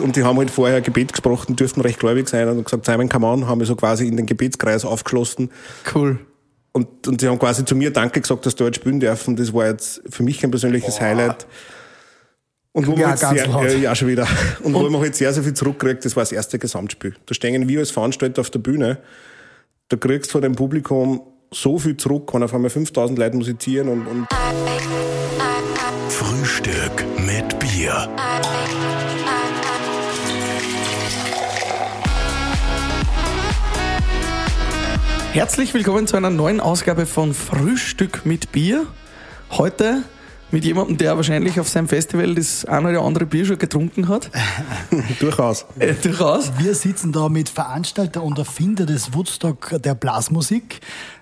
Und die haben halt vorher Gebet gesprochen, dürften recht gläubig sein und gesagt, Simon, come on, haben wir so quasi in den Gebetskreis aufgeschlossen. Cool. Und, und sie haben quasi zu mir Danke gesagt, dass dort spielen dürfen. Das war jetzt für mich ein persönliches Boah. Highlight. Und wo ja, man sehr, ja, ja, schon wieder. Und, und wo man halt sehr, sehr viel zurückkriegt, das war das erste Gesamtspiel. Da stehen wir als Veranstalter auf der Bühne. Da kriegst du von dem Publikum so viel zurück, wenn auf einmal 5000 Leute musizieren und, und Frühstück mit Bier. Herzlich willkommen zu einer neuen Ausgabe von Frühstück mit Bier. Heute mit jemandem, der wahrscheinlich auf seinem Festival das ein oder andere Bier schon getrunken hat. durchaus. Äh, durchaus. Wir sitzen da mit Veranstalter und Erfinder des Woodstock der Blasmusik,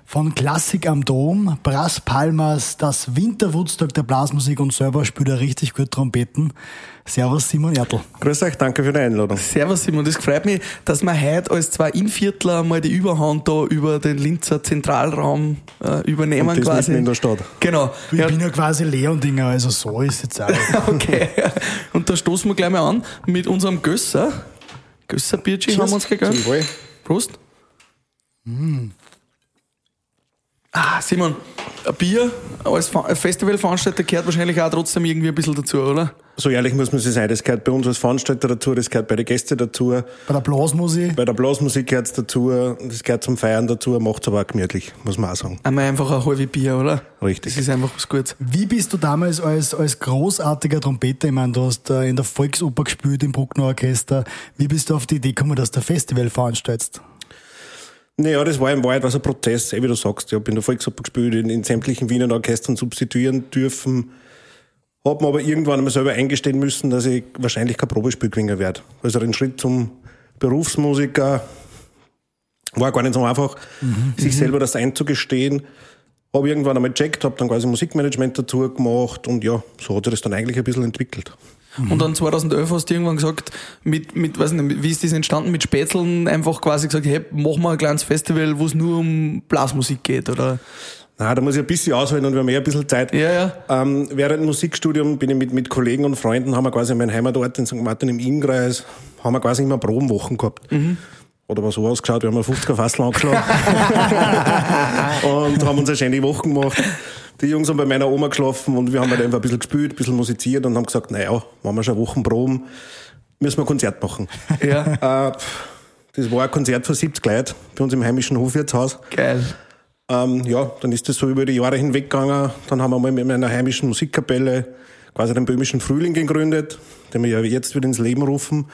von Klassik am Dom, Brass Palmas, das Winter Woodstock der Blasmusik und selber spielt er richtig gut Trompeten. Servus Simon Ertl. Grüß euch, danke für die Einladung. Servus Simon, das freut mich, dass wir heute als zwei Inviertler mal die Überhand da über den Linzer Zentralraum äh, übernehmen und das quasi. in der Stadt. Genau. Ich ja. bin ja quasi Leondinger, also so ist jetzt auch. okay. Und da stoßen wir gleich mal an mit unserem Gösser. Gösser Bierchi haben wir uns gegönnt. Prost. Mm. Ah, Simon, ein Bier als Festivalveranstalter gehört wahrscheinlich auch trotzdem irgendwie ein bisschen dazu, oder? So ehrlich muss man sich sein, das gehört bei uns als Veranstalter dazu, das gehört bei den Gästen dazu. Bei der Blasmusik? Bei der Blasmusik gehört es dazu, das gehört zum Feiern dazu, macht es aber auch gemütlich, muss man auch sagen. Einmal einfach ein halbes Bier, oder? Richtig. Das ist einfach was Gutes. Wie bist du damals als, als großartiger Trompeter, ich meine, du hast in der Volksoper gespielt, im Bruckner Orchester, wie bist du auf die Idee gekommen, dass du ein Festival veranstaltest? Naja, das war im Wahrheit was ein Prozess, eh, wie du sagst. Ich habe in der Volksoper gespielt, in, in sämtlichen Wiener Orchestern substituieren dürfen. Hab mir aber irgendwann einmal selber eingestehen müssen, dass ich wahrscheinlich kein Probespiel gewinnen werde. Also ein Schritt zum Berufsmusiker war gar nicht so einfach, mhm. sich selber das einzugestehen. Habe irgendwann einmal gecheckt, habe dann quasi Musikmanagement dazu gemacht und ja, so hat sich das dann eigentlich ein bisschen entwickelt. Mhm. Und dann 2011 hast du irgendwann gesagt, mit, mit, weiß nicht, wie ist das entstanden, mit Spätzeln einfach quasi gesagt, hey, machen wir ein kleines Festival, wo es nur um Blasmusik geht, oder? Na, da muss ich ein bisschen ausholen und wir haben eh ein bisschen Zeit. Ja, ja. Ähm, während dem Musikstudium bin ich mit, mit Kollegen und Freunden, haben wir quasi in meinem Heimatort in St. Martin im Innkreis, haben wir quasi immer Probenwochen gehabt. Mhm. Oder was so ausgeschaut, wir haben eine 50er Fassel angeschlagen. und haben uns eine schöne Woche gemacht. Die Jungs haben bei meiner Oma geschlafen und wir haben halt einfach ein bisschen gespielt, ein bisschen musiziert und haben gesagt, naja, machen wir schon Wochen Proben, müssen wir ein Konzert machen. Ja. Äh, das war ein Konzert von 70 Leuten bei uns im heimischen Hofwirtshaus. Geil. Ähm, ja, dann ist das so über die Jahre hinweg gegangen. Dann haben wir mal mit meiner heimischen Musikkapelle quasi den böhmischen Frühling gegründet, den wir ja jetzt wieder ins Leben rufen.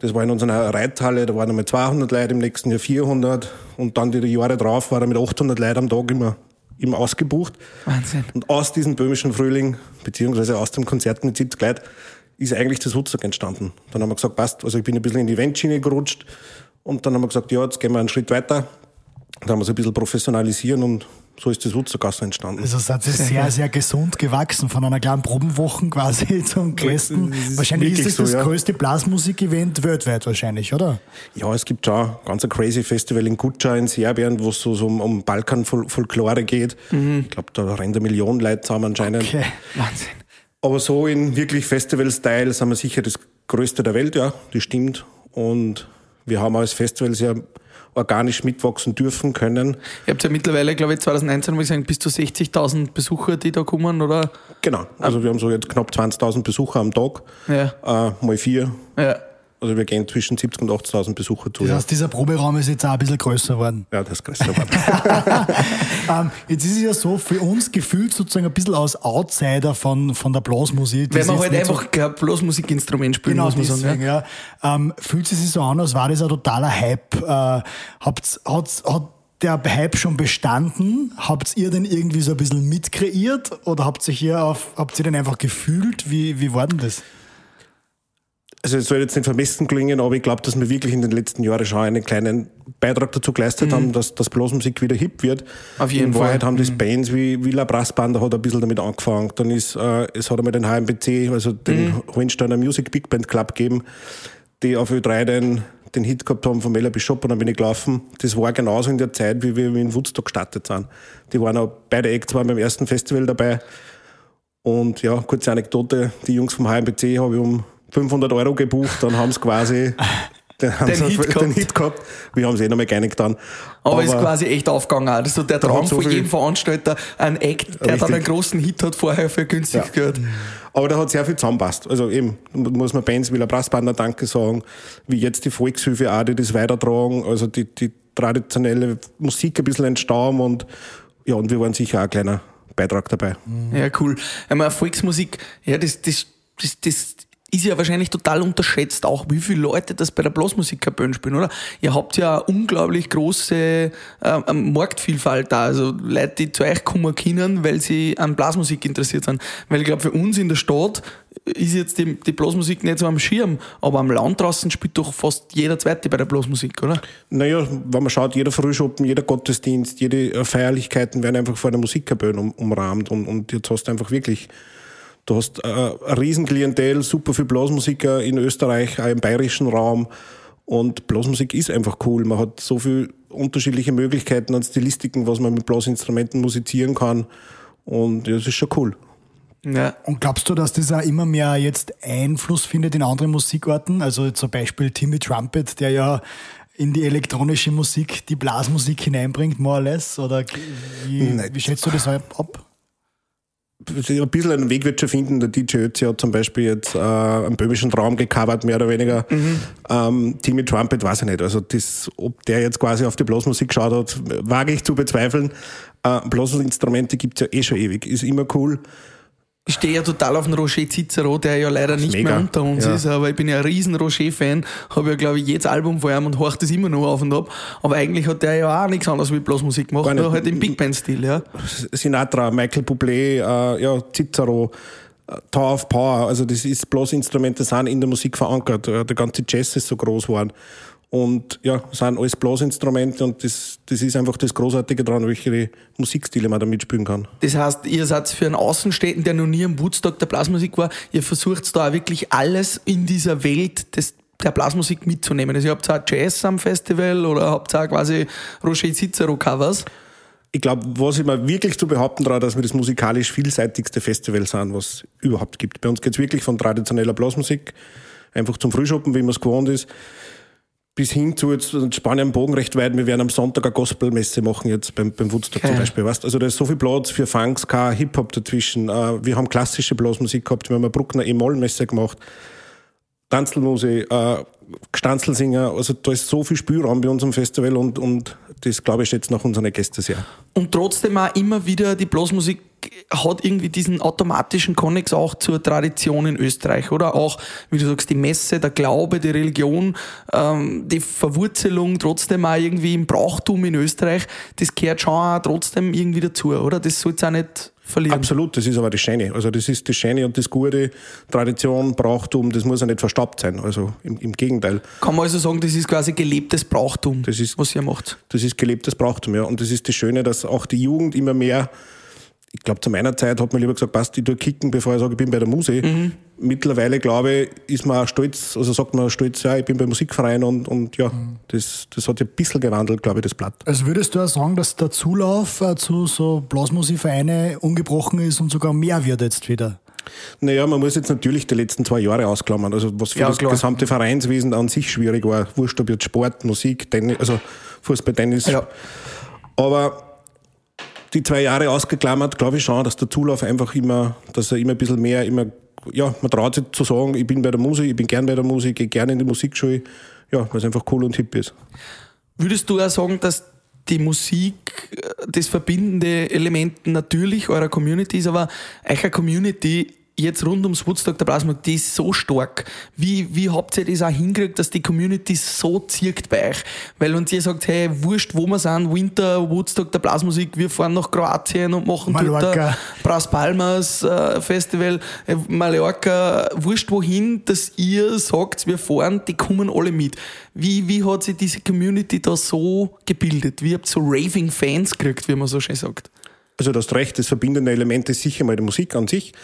Das war in unserer Reithalle, da waren einmal 200 Leute, im nächsten Jahr 400 und dann die Jahre drauf war er mit 800 Leuten am Tag immer ihm ausgebucht. Wahnsinn. Und aus diesem böhmischen Frühling, beziehungsweise aus dem Konzert mit 70 Leuten, ist eigentlich das Woodstock entstanden. Dann haben wir gesagt, passt, also ich bin ein bisschen in die Eventschiene gerutscht und dann haben wir gesagt, ja, jetzt gehen wir einen Schritt weiter. Dann haben wir es ein bisschen professionalisieren und so ist das Wutzergasse entstanden. Also es ist sehr, sehr gesund gewachsen, von einer kleinen Probenwoche quasi zum größten. Ist wahrscheinlich ist es das, so, das ja. größte Blasmusik-Event weltweit wahrscheinlich, oder? Ja, es gibt schon ganz ein crazy Festival in Gucca in Serbien, wo es so, so um, um Balkan-Folklore geht. Mhm. Ich glaube, da rennt eine Million Leute zusammen anscheinend. Okay, Wahnsinn. Aber so in wirklich Festival-Style sind wir sicher das größte der Welt, ja, das stimmt. Und wir haben als Festival sehr organisch mitwachsen dürfen können. Ihr habt ja mittlerweile, glaube ich, 2019 muss ich sagen, bis zu 60.000 Besucher, die da kommen, oder? Genau. Also wir haben so jetzt knapp 20.000 Besucher am Tag. Ja. Äh, mal vier. Ja. Also wir gehen zwischen 70 und 80.000 Besucher zu. Das heißt, dieser Proberaum ist jetzt auch ein bisschen größer geworden. Ja, das ist größer geworden. ähm, jetzt ist es ja so, für uns gefühlt sozusagen ein bisschen als Outsider von, von der Blasmusik. Weil man halt einfach so kein Blasmusikinstrument spielen, genau, muss man deswegen, sagen. Ja. Ähm, fühlt es sich so an, als war das ein totaler Hype? Äh, habt's, hat's, hat der Hype schon bestanden? Habt ihr den irgendwie so ein bisschen mitkreiert oder habt ihr hier auf, habt ihr den einfach gefühlt? Wie, wie war denn das? Also es soll jetzt nicht vermessen klingen, aber ich glaube, dass wir wirklich in den letzten Jahren schon einen kleinen Beitrag dazu geleistet mhm. haben, dass, dass Blasmusik wieder hip wird. Auf jeden in Fall. Wahrheit haben das mhm. Bands wie Villa Brassband hat ein bisschen damit angefangen. Dann ist, äh, es hat einmal den HMBC, also den mhm. Hohensteiner Music Big Band Club gegeben, die auf Ö3 den, den Hit gehabt haben von Mella Bishop und dann bin ich gelaufen. Das war genauso in der Zeit, wie wir in Woodstock gestartet sind. Die waren auch beide Acts waren beim ersten Festival dabei. Und ja, kurze Anekdote, die Jungs vom HMBC habe ich um 500 Euro gebucht, dann haben sie quasi den, haben Den sie Hit den gehabt. Hit gehabt. Wir haben es eh noch mal gar nicht getan. Aber, ist quasi echt aufgegangen. Also der Da Traum hat so von jedem Veranstalter, ein Act, der dann Richtig. einen großen Hit hat, vorher für günstig Ja. gehört. Aber da hat sehr viel zusammenpasst. Also eben, muss man Bands wie La Danke sagen, wie jetzt die Volkshilfe auch, die das weitertragen, also die, die traditionelle Musik ein bisschen entstauben und ja, und wir waren sicher auch ein kleiner Beitrag dabei. Ja, cool. Einmal Volksmusik, ja, das, das, das, das ist ja wahrscheinlich total unterschätzt, auch wie viele Leute das bei der Blasmusik Kapellen spielen, oder? Ihr habt ja unglaublich große äh, Marktvielfalt da. Also Leute, die zu euch kommen können, weil sie an Blasmusik interessiert sind. Weil ich glaube, für uns in der Stadt ist jetzt die, die Blasmusik nicht so am Schirm, aber am Land draußen spielt doch fast jeder Zweite bei der Blasmusik, oder? Naja, wenn man schaut, jeder Frühschoppen, jeder Gottesdienst, jede äh, Feierlichkeiten werden einfach vor der Musikkapelle um, umrahmt und, und jetzt hast du einfach wirklich, du hast äh, ein Riesenklientel, super viel Blasmusiker in Österreich, auch im bayerischen Raum und Blasmusik ist einfach cool. Man hat so viele unterschiedliche Möglichkeiten an Stilistiken, was man mit Blasinstrumenten musizieren kann und ja, das ist schon cool. Ja. Und glaubst du, dass das auch immer mehr jetzt Einfluss findet in andere Musikarten? Also zum Beispiel Timmy Trumpet, der ja in die elektronische Musik die Blasmusik hineinbringt, more or less? Oder wie, wie schätzt du das ab? Ein bisschen einen Weg wird schon finden. Der DJ Ötzi hat zum Beispiel jetzt äh, einen böhmischen Traum gecovert, mehr oder weniger. Ähm, Timmy Trumpet weiß ich nicht. Also das, ob der jetzt quasi auf die Blasmusik geschaut hat, wage ich zu bezweifeln. Äh, Blasinstrumente gibt's ja eh schon ewig. Ist immer cool. Ich stehe ja total auf den Roger Cicero, der ja leider nicht mega. mehr unter uns Ja. ist, aber ich bin ja ein riesen Roger-Fan, habe ja glaube ich jedes Album von ihm und horche das immer noch auf und ab. Aber eigentlich hat der ja auch nichts anderes wie Blasmusik gemacht, nur halt im Big Band-Stil, ja. Sinatra, Michael Bublé, äh, ja, Cicero, äh, Tower of Power. Also das ist Blasinstrumente sind in der Musik verankert. Äh, Der ganze Jazz ist so groß geworden. Und ja, sind alles Blasinstrumente und das, das ist einfach das Großartige daran, welche Musikstile man da mitspielen kann. Das heißt, ihr seid für einen Außenstädten, der noch nie am Woodstock der Blasmusik war, ihr versucht da auch wirklich alles in dieser Welt des, der Blasmusik mitzunehmen. Also ihr habt auch Jazz am Festival oder habt auch quasi Roger Cicero Covers. Ich glaube, was ich mir wirklich zu behaupten traue, dass wir das musikalisch vielseitigste Festival sind, was es überhaupt gibt. Bei uns geht's wirklich von traditioneller Blasmusik, einfach zum Frühschoppen, wie man es gewohnt ist, bis hin zu jetzt Spanien Bogen recht weit. Wir werden am Sonntag eine Gospelmesse machen, jetzt beim, beim Woodstock Okay. zum Beispiel. Weißt? Also da ist so viel Platz für Funk, Ska, Hip-Hop dazwischen. Äh, Wir haben klassische Blasmusik gehabt, wir haben eine Bruckner E-Moll-Messe gemacht. Tanzelmusik, äh, Gestanzelsinger, also da ist so viel Spielraum bei uns am Festival und, und das, glaube ich, schätzt nach unseren Gästen sehr. Und trotzdem auch immer wieder, die Blasmusik hat irgendwie diesen automatischen Konnex auch zur Tradition in Österreich, oder? Auch, wie du sagst, die Messe, der Glaube, die Religion, ähm, die Verwurzelung trotzdem auch irgendwie im Brauchtum in Österreich, das gehört schon auch trotzdem irgendwie dazu, oder? Das soll auch nicht verlieren. Absolut, das ist aber das Schöne. Also das ist das Schöne und das Gute, Tradition, Brauchtum, das muss ja nicht verstaubt sein. Also im, im Gegenteil, Kann man also sagen, das ist quasi gelebtes Brauchtum, Das ist- was ihr macht. das ist gelebtes Brauchtum, ja. Und das ist das Schöne, dass auch die Jugend immer mehr, ich glaube zu meiner Zeit hat man lieber gesagt, passt, ich tue kicken, bevor ich sage, ich bin bei der Muse. Mittlerweile, glaube ich, ist man auch stolz, also sagt man auch stolz, ja, ich bin beim Musikverein und, und ja, das, das hat ja ein bisschen gewandelt, glaube ich, das Blatt. Also würdest du auch sagen, dass der Zulauf äh, zu so Blasmusikvereine ungebrochen ist und sogar mehr wird jetzt wieder? Naja, man muss jetzt natürlich die letzten zwei Jahre ausklammern. Also was für Ja, das klar. gesamte Vereinswesen an sich schwierig war. Wurscht, ob jetzt Sport, Musik, Tennis, also Fußball, Tennis. Ja. Aber die zwei Jahre ausgeklammert, glaube ich schon, dass der Zulauf einfach immer, dass er immer ein bisschen mehr, immer, ja, man traut sich zu sagen, ich bin bei der Musik, ich bin gern bei der Musik, gehe gerne in die Musikschule, ja, weil es einfach cool und hip ist. Würdest du auch sagen, dass die Musik äh, das verbindende Element natürlich eurer Community ist, aber eure Community jetzt rund ums Woodstock der Blasmusik, die ist so stark. Wie, wie habt ihr das auch hingekriegt, dass die Community so zirkt bei euch? Weil uns ihr sagt, hey, wurscht, wo wir sind, Winter, Woodstock der Blasmusik, wir fahren nach Kroatien und machen dort Mallorca. ein Bras Palmas äh, Festival, äh, Mallorca, wurscht wohin, dass ihr sagt, wir fahren, die kommen alle mit. Wie, wie hat sich diese Community da so gebildet? Wie habt ihr so raving Fans gekriegt, wie man so schön sagt? Also das Recht, das verbindende Element ist sicher mal die Musik an sich.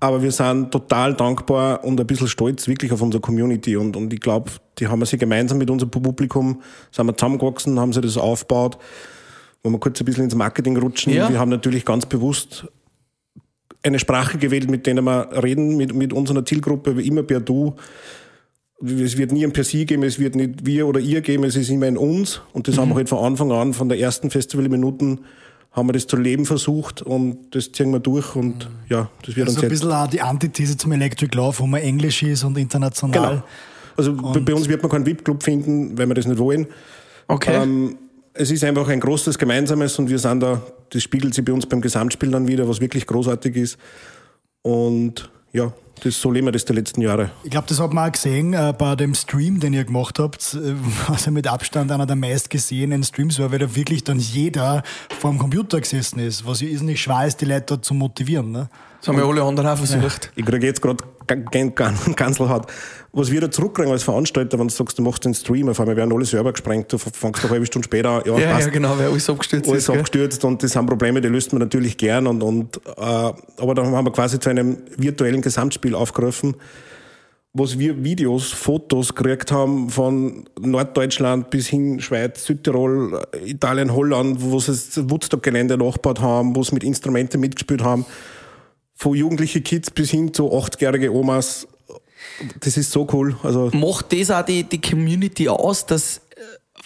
Aber wir sind total dankbar und ein bisschen stolz wirklich auf unsere Community. Und, und ich glaube, die haben wir sie gemeinsam mit unserem Publikum, sind wir zusammengewachsen, haben sie das aufgebaut. Wenn wir kurz ein bisschen ins Marketing rutschen, Ja. wir haben natürlich ganz bewusst eine Sprache gewählt, mit denen wir reden, mit, mit unserer Zielgruppe, wie immer per Du. Es wird nie ein per Sie geben, es wird nicht wir oder ihr geben, es ist immer ein uns. Und das haben wir halt von Anfang an, von der ersten Festivalminuten, haben wir das zu leben versucht und das ziehen wir durch und ja, das wird Also uns ein jetzt bisschen auch die Antithese zum Electric Love, wo man Englisch ist und international. Genau. Also bei- bei uns wird man keinen VIP-Club finden, weil wir das nicht wollen. Okay. Ähm, es ist einfach ein großes Gemeinsames und wir sind da, das spiegelt sich bei uns beim Gesamtspiel dann wieder, was wirklich großartig ist. Und ja, das, so leben wir das die letzten Jahre. Ich glaube, das hat man auch gesehen äh, bei dem Stream, den ihr gemacht habt, äh, was ja mit Abstand einer der meistgesehenen Streams war, weil da wirklich dann jeder vor dem Computer gesessen ist, was ja irrsinnig schwer ist, die Leute zu motivieren. Ne? Das haben ja alle anderen auch versucht. Ich kriege jetzt gerade ganz hart. Was wir da zurückkriegen als Veranstalter, wenn du sagst, du machst den Stream, auf einmal werden alle selber gesprengt, du fängst eine halbe Stunde später an, ja, Ja, ja, genau, weil alles abgestürzt alles ist. gell? abgestürzt und das sind Probleme, die löst man natürlich gern und, und äh, aber dann haben wir quasi zu einem virtuellen Gesamtspiel aufgerufen, wo wir Videos, Fotos gekriegt haben von Norddeutschland bis hin Schweiz, Südtirol, Italien, Holland, wo sie das Woodstock-Gelände nachgebaut haben, wo sie mit Instrumenten mitgespielt haben, von jugendlichen Kids bis hin zu 80-jährige Omas. Das ist so cool. Also Macht das auch die, die Community aus, dass, äh,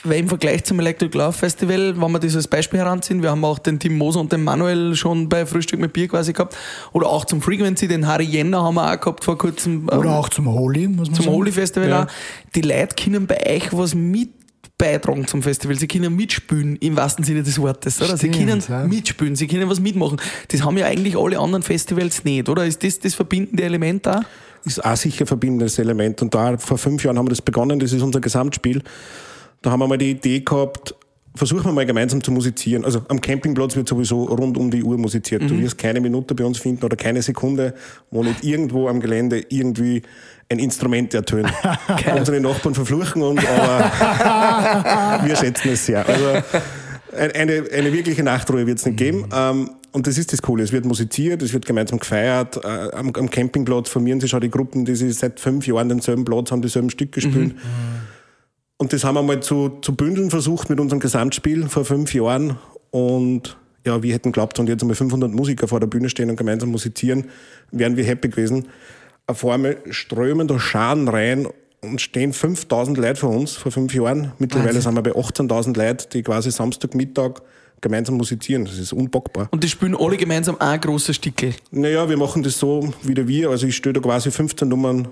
weil im Vergleich zum Electric Love Festival, wenn wir das als Beispiel heranziehen, wir haben auch den Tim Moser und den Manuel schon bei Frühstück mit Bier quasi gehabt, oder auch zum Frequency, den Harry Jenner haben wir auch gehabt vor kurzem. ähm, Oder auch zum Holy, muss man zum sagen. Holy Festival Ja. auch. Die Leute können bei euch was mit beitragen zum Festival. Sie können mitspielen, im wahrsten Sinne des Wortes, oder? sie Stimmt, können ja. mitspielen, sie können was mitmachen. Das haben ja eigentlich alle anderen Festivals nicht, oder? Ist das das verbindende Element da? ist auch sicher ein verbindendes Element. Und da vor fünf Jahren haben wir das begonnen, das ist unser Gesamtspiel. Da haben wir mal die Idee gehabt, versuchen wir mal gemeinsam zu musizieren. Also am Campingplatz wird sowieso rund um die Uhr musiziert. Du wirst keine Minute bei uns finden oder keine Sekunde, wo nicht irgendwo am Gelände irgendwie ein Instrument ertönt. Unsere Nachbarn verfluchen uns, aber wir schätzen es sehr. Also ein- eine, eine wirkliche Nachtruhe wird es nicht geben. Ähm, und das ist das Coole. Es wird musiziert, es wird gemeinsam gefeiert. Äh, am, am Campingplatz formieren sich schon die Gruppen, die sich seit fünf Jahren denselben Platz haben, dieselben Stück gespielt. Und das haben wir mal zu, zu bündeln versucht mit unserem Gesamtspiel vor fünf Jahren. Und ja, wir hätten geglaubt, wenn jetzt einmal 500 Musiker vor der Bühne stehen und gemeinsam musizieren, wären wir happy gewesen. Auf einmal strömen da Scharen rein und stehen 5000 Leute vor uns vor fünf Jahren. Mittlerweile sind wir bei 18.000 Leuten, die quasi Samstagmittag gemeinsam musizieren. Das ist unpackbar. Und die spielen alle gemeinsam ein großes Stückel. Naja, wir machen das so wie der wir. Also ich stelle da quasi 15 Nummern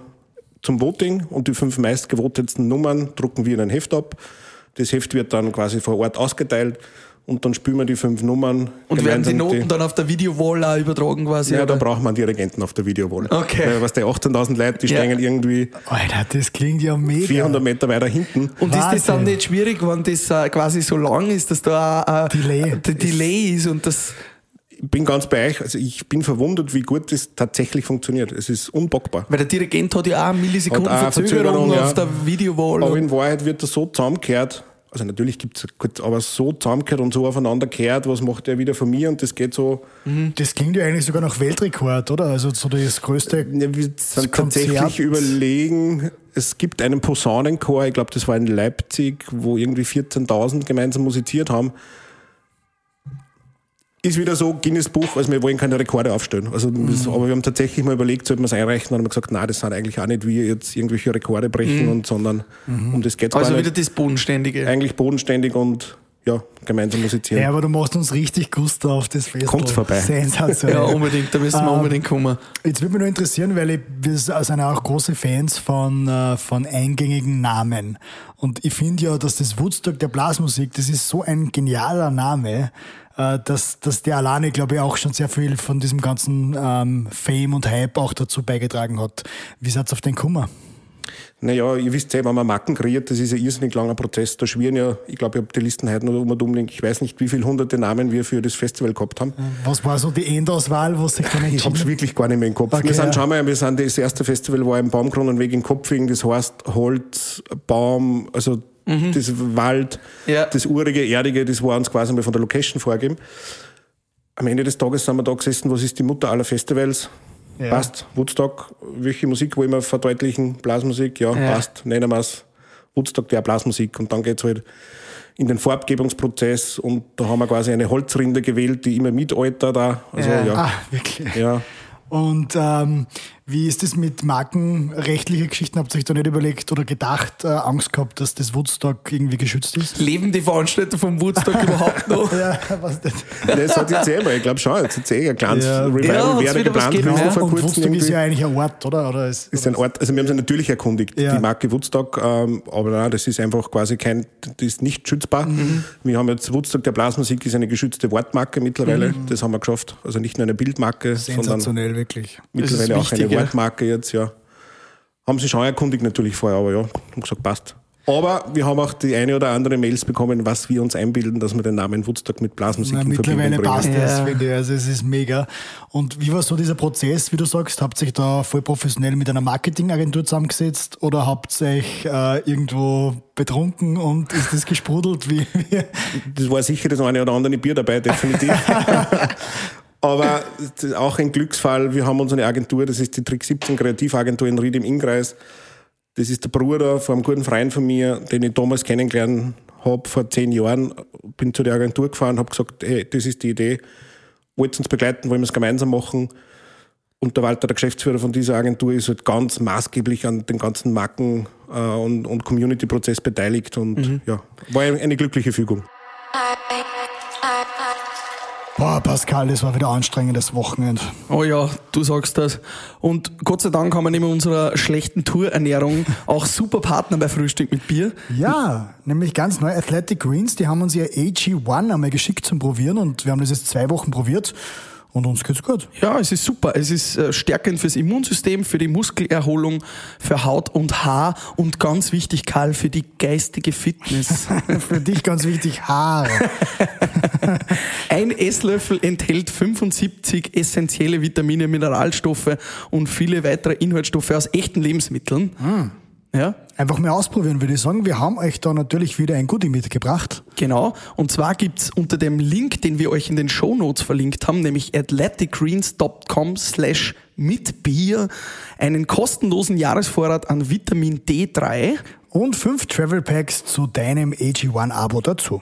zum Voting und die fünf meistgevotetsten Nummern drucken wir in ein Heft ab. Das Heft wird dann quasi vor Ort ausgeteilt und dann spielen wir die fünf Nummern. Und werden die Noten dann auf der Videowall auch übertragen quasi? ja, da braucht man einen Dirigenten auf der Videowall. Okay. Weil, was die 18.000 Leute, die Ja. stehen irgendwie Alter, das klingt ja mega. 400 Meter weiter hinten. Und ist das dann Wahnsinn. nicht schwierig, wenn das äh, quasi so lang ist, dass da äh, Delay. der Delay ist und das. Ich bin ganz bei euch. Also ich bin verwundert, wie gut das tatsächlich funktioniert. Es ist unpackbar. Weil der Dirigent hat ja auch Millisekunden auch Verzögerung, Verzögerung, auf ja. der Videowall. Aber in Wahrheit wird das so zusammengekehrt, also natürlich gibt's gut, aber so zusammengekehrt und so aufeinander kehrt, was macht der wieder von mir und das geht so, Das klingt ja eigentlich sogar nach Weltrekord, oder? Also so das größte. ja, wir sind tatsächlich überlegen, es gibt einen Posaunenchor, ich glaube, das war in Leipzig, wo irgendwie 14.000 gemeinsam musiziert haben. Ist wieder so Guinness Buch, also wir wollen keine Rekorde aufstellen. Also, das, aber wir haben tatsächlich mal überlegt, sollten wir es einreichen, dann haben gesagt, nein, das sind eigentlich auch nicht wir jetzt irgendwelche Rekorde brechen, und, sondern um das geht es also gar wieder nicht. das Bodenständige. Eigentlich bodenständig und ja, gemeinsam musizieren. Ja, aber du machst uns richtig Gusto auf das Fest. Kommt vorbei. Sensationell. Ja, unbedingt, da müssen wir Ähm, unbedingt kommen. Jetzt würde mich nur interessieren, weil ich, wir sind ja auch große Fans von, äh, von eingängigen Namen. Und ich finde ja, dass das Woodstock der Blasmusik, das ist so ein genialer Name, äh, dass, dass der alleine, glaube ich, auch schon sehr viel von diesem ganzen ähm, Fame und Hype auch dazu beigetragen hat. Wie seid ihr auf den Kummer? Naja, ihr wisst ja, wenn man Marken kreiert, das ist ein irrsinnig langer Prozess. Da schwirren ja, ich glaube, ich habe die Listen heute noch um und umlegen. Ich weiß nicht, wie viele hunderte Namen wir für das Festival gehabt haben. Was war so die Endauswahl, was sich dann Ich habe es wirklich gar nicht mehr im Kopf. Okay, wir sind, ja. schau mal, wir sind das erste Festival war im Baumkronenweg in Kopfing, das heißt Holz, Baum, also das Wald, Ja. das urige, erdige, das war uns quasi mal von der Location vorgegeben. Am Ende des Tages sind wir da gesessen, was ist die Mutter aller Festivals? Ja. Passt, Woodstock, welche Musik wollen wir verdeutlichen? Blasmusik, ja, Ja. passt, nennen wir es. Woodstock der Blasmusik und dann geht's halt in den Farbgebungsprozess und da haben wir quasi eine Holzrinde gewählt, die immer mitaltert da. Also Ja. ja. Ah, wirklich. ja. Und ähm, wie ist es mit markenrechtlichen Geschichten? Habt ihr euch da nicht überlegt oder gedacht, äh, Angst gehabt, dass das Woodstock irgendwie geschützt ist? Leben die Veranstalter vom Woodstock überhaupt noch? Ja, was nicht. Das hat jetzt eh mal, ich glaube schon, jetzt hat eh ein kleines Ja. Ja, Revival hat's wäre geplant gewesen ja. vor Und kurzem. Woodstock ist ja eigentlich ein Ort, oder? oder ist, ist ein Ort, also wir haben sie natürlich erkundigt, Ja. die Marke Woodstock, ähm, aber nein, das ist einfach quasi kein, das ist nicht schützbar. Mhm. Wir haben jetzt Woodstock der Blasmusik ist eine geschützte Wortmarke mittlerweile, Mhm. das haben wir geschafft. Also nicht nur eine Bildmarke, sondern sensationell, wirklich. mittlerweile auch wichtig, eine ja. Wortmarke jetzt, ja. Haben sie schon erkundigt natürlich vorher, aber ja, haben gesagt, passt. Aber wir haben auch die eine oder andere Mails bekommen, was wir uns einbilden, dass wir den Namen Woodstock mit Blasmusik Na, in mittlerweile Verbindung bringen. passt das, Ja. finde ich. Also es ist mega. Und wie war so dieser Prozess, wie du sagst? Habt ihr euch da voll professionell mit einer Marketingagentur zusammengesetzt oder habt ihr euch äh, irgendwo betrunken und ist das gesprudelt? Wie, wie? Das war sicher das eine oder andere Bier dabei, definitiv. Aber auch ein Glücksfall. Wir haben unsere Agentur, das ist die Trick 17 Kreativagentur in Ried im Innkreis. Das ist der Bruder von einem guten Freund von mir, den ich damals kennengelernt habe vor zehn Jahren. Bin zu der Agentur gefahren, habe gesagt, hey, das ist die Idee. Wollt ihr uns begleiten, wollen wir es gemeinsam machen? Und der Walter, der Geschäftsführer von dieser Agentur, ist halt ganz maßgeblich an den ganzen Marken- äh, und, und Community-Prozess beteiligt. Und ja, war eine glückliche Fügung. Boah, Pascal, das war wieder ein anstrengendes Wochenende. Oh ja, du sagst das. Und Gott sei Dank haben wir neben unserer schlechten Tourernährung auch super Partner bei Frühstück mit Bier. Ja, nämlich ganz neu. Athletic Greens, die haben uns ihr AG1 einmal geschickt zum Probieren und wir haben das jetzt zwei Wochen probiert und uns geht's gut. Ja, es ist super. Es ist äh, stärkend fürs Immunsystem, für die Muskelerholung, für Haut und Haar und ganz wichtig, Karl, für die geistige Fitness. Für dich ganz wichtig, Haare. Ein Esslöffel enthält 75 essentielle Vitamine, Mineralstoffe und viele weitere Inhaltsstoffe aus echten Lebensmitteln. Ja, Einfach mal ausprobieren, würde ich sagen. Wir haben euch da natürlich wieder ein Goodie mitgebracht. genau. Und zwar gibt's unter dem Link, den wir euch in den Shownotes verlinkt haben, nämlich athleticgreens.com slash mit Bier, einen kostenlosen Jahresvorrat an Vitamin D3. Und fünf Travel Packs zu deinem AG1-Abo dazu.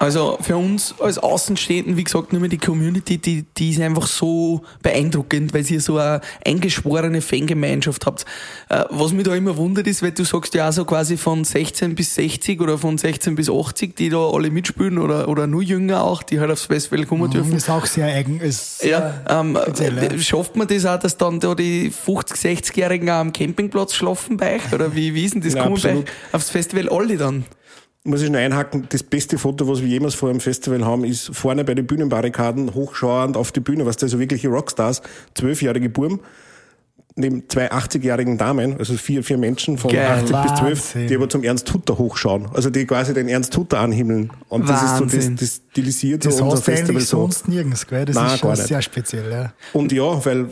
Also für uns als Außenstehenden, wie gesagt, nur mehr die Community, die, die ist einfach so beeindruckend, weil ihr so eine eingeschworene Fangemeinschaft habt. Äh, Was mich da immer wundert ist, weil du sagst ja auch so quasi von 16 bis 60 oder von 16 bis 80, die da alle mitspielen oder, oder nur jünger auch, die halt aufs Festival kommen dürfen. Ist auch sehr eigen. Ist Ja, ähm, speziell, schafft man das auch, dass dann da die 50-, 60-Jährigen am Campingplatz schlafen bei euch? Oder wie, wie ist denn das? Ja, Kommen bei euch aufs Festival alle dann? Muss ich noch einhaken, das beste Foto, was wir jemals vor einem Festival haben, ist vorne bei den Bühnenbarrikaden, hochschauend auf die Bühne, was da so wirkliche Rockstars, zwölfjährige Burm, neben zwei 80-jährigen Damen, also vier, vier Menschen von Geil. 80 bis 12, Wahnsinn. die aber zum Ernst Hutter hochschauen. Also die quasi den Ernst Hutter anhimmeln. Und das ist so, Wahnsinn. das, das stilisiert das so unser du Festival so. sonst nirgends, gell? Das Nein, ist schon sehr speziell, ja. Und ja, weil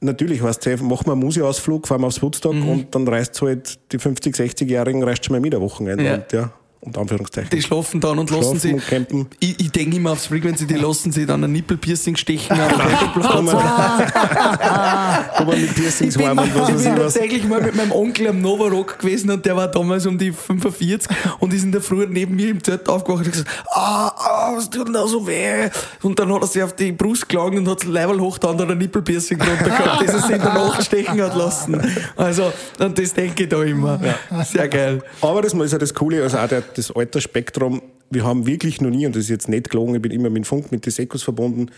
natürlich, weißt du, machen wir einen Museausflug, fahren wir aufs Woodstock und dann reist halt die 50-, 60-Jährigen reist schon mal mit ein Wochenende. Ja. Und ja, unter Anführungszeichen. Die schlafen dann und lassen sie. und. Ich, ich denke immer aufs Frequency, die lassen sie dann ein Nippelpiercing stechen am Campingplatz. Aber mit Piercings Ich bin, warm und was ich weiß bin ich was. tatsächlich mal mit meinem Onkel am Novarock gewesen und der war damals um die 45 und ist in der Früh neben mir im Zelt aufgewacht und hat gesagt, ah, ah, was tut denn da so weh? Und dann hat er sich auf die Brust geschlagen und hat das Level hoch da und ein Nippelpiercing drunter gehabt, das er sich in der Nacht stechen hat lassen. Also, und das denke ich da immer. Sehr geil. Aber das ist ja das Coole, also auch der, das Altersspektrum. Wir haben wirklich noch nie, und das ist jetzt nicht gelogen, ich bin immer mit Funk, mit den Sekos verbunden,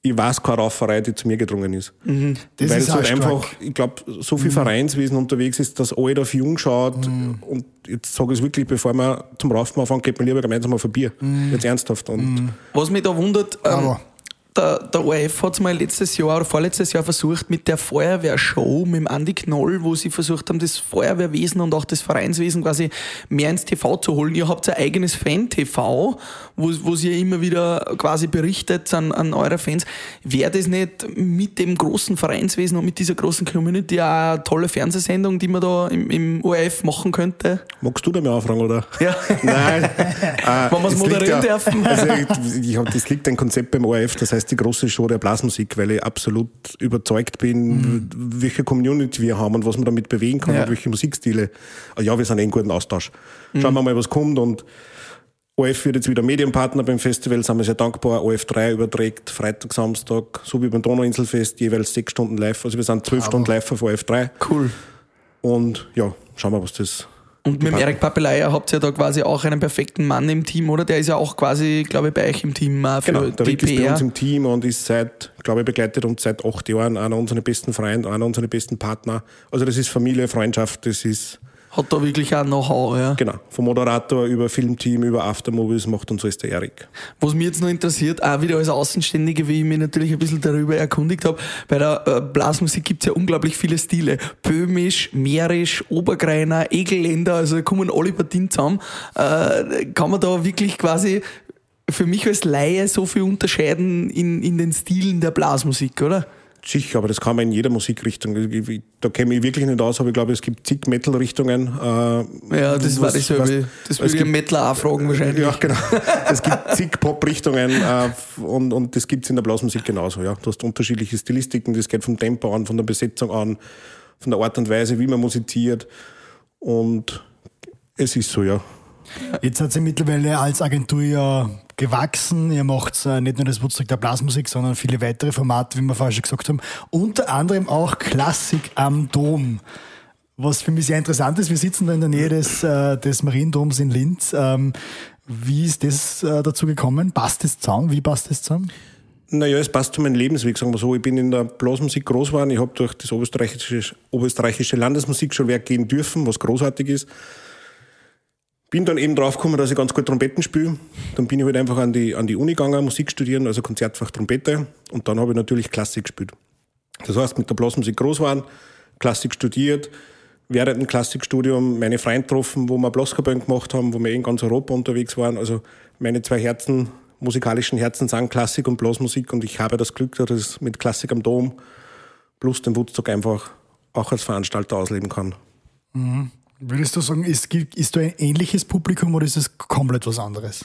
ich weiß keine Rauferei, die zu mir gedrungen ist. Das Weil ist es halt einfach, ich glaube, so viel Vereinswesen unterwegs ist, dass alt auf jung schaut. Und jetzt sage ich es wirklich, bevor wir zum Raufen anfangen, geht man lieber gemeinsam auf ein Bier. Jetzt ernsthaft. Und Was mich da wundert, ähm, Aber- der, der ORF hat es mal letztes Jahr oder vorletztes Jahr versucht mit der Feuerwehrshow mit dem Andi Knoll, wo sie versucht haben, das Feuerwehrwesen und auch das Vereinswesen quasi mehr ins TV zu holen. Ihr habt ein eigenes Fan-TV, wo, wo ihr immer wieder quasi berichtet an, an eure Fans. Wäre das nicht mit dem großen Vereinswesen und mit dieser großen Community eine tolle Fernsehsendung, die man da im, im ORF machen könnte? magst du da mal anfragen, oder? Ja. Nein. äh, Wenn wir's es moderieren dürfen. Also ich, das liegt ein Konzept beim ORF, das heißt erste große Show der Blasmusik, weil ich absolut überzeugt bin, welche Community wir haben und was man damit bewegen kann Ja. und welche Musikstile. Ah Ja, wir sind eh in guten Austausch. Schauen wir mal, was kommt und OF wird jetzt wieder Medienpartner beim Festival, sind wir sehr dankbar. OF3 überträgt Freitag, Samstag, so wie beim Donauinselfest, jeweils sechs Stunden live. Also wir sind zwölf Stunden live auf OF3 Cool. und ja, schauen wir, was das Und mit dem Erik habt ihr ja da quasi auch einen perfekten Mann im Team, oder? Der ist ja auch quasi, glaube ich, bei euch im Team äh, für Genau, der Rick ist bei uns im Team und ist seit, glaube ich, begleitet uns seit acht Jahren, einer unserer besten Freunde, einer unserer besten Partner. Also das ist Familie, Freundschaft, das ist, Hat da wirklich auch Know-how, ja. genau, vom Moderator über Filmteam, über Aftermovies macht uns alles der Erik. Was mich jetzt noch interessiert, auch wieder als Außenständige, wie ich mich natürlich ein bisschen darüber erkundigt habe, bei der äh, Blasmusik gibt's ja unglaublich viele Stile. Böhmisch, Mährisch, Obergreiner, Egelländer, also da kommen alle Partien zusammen. Äh, kann man da wirklich quasi für mich als Laie so viel unterscheiden in, in den Stilen der Blasmusik, oder? Sicher, aber das kann man in jeder Musikrichtung. Ich- ich- Da kenne ich wirklich nicht aus, aber ich glaube, es gibt zig Metal-Richtungen. Äh, Ja, das war was- was- Das es würde ich gibt- Mettler auch fragen wahrscheinlich. Ja, genau. Es gibt zig Pop-Richtungen äh, und, und das gibt's in der Blasmusik genauso. Ja. Du hast unterschiedliche Stilistiken, das geht vom Tempo an, von der Besetzung an, von der Art und Weise, wie man musiziert. Und es ist so, ja. Jetzt hat sie mittlerweile als Agentur ja gewachsen. Ihr macht äh, nicht nur das Woodstock der Blasmusik, sondern viele weitere Formate, wie wir vorher schon gesagt haben. Unter anderem auch Klassik am Dom. Was für mich sehr interessant ist, wir sitzen da in der Nähe des, äh, des Mariendoms in Linz. Ähm, wie ist das äh, dazu gekommen? Passt das zusammen? Wie passt das zusammen? Naja, es passt zu meinem Lebensweg, sagen wir so. Ich bin in der Blasmusik groß geworden. Ich habe durch das oberösterreichische, oberösterreichische Landesmusikschulwerk gehen dürfen, was großartig ist. Bin dann eben draufgekommen, dass ich ganz gut Trompeten spiele. Dann bin ich halt einfach an die, an die Uni gegangen, Musik studieren, also Konzertfach Trompete. Und dann habe ich natürlich Klassik gespielt. Das heißt, mit der Blasmusik groß geworden, Klassik studiert, während dem Klassikstudium meine Freunde getroffen, wo wir Blaskapellen gemacht haben, wo wir in ganz Europa unterwegs waren. Also meine zwei Herzen, musikalischen Herzen sind Klassik und Blasmusik und ich habe das Glück, dass ich mit Klassik am Dom plus dem Woodstock einfach auch als Veranstalter ausleben kann. Würdest du sagen, ist, ist da ein ähnliches Publikum oder ist es komplett was anderes?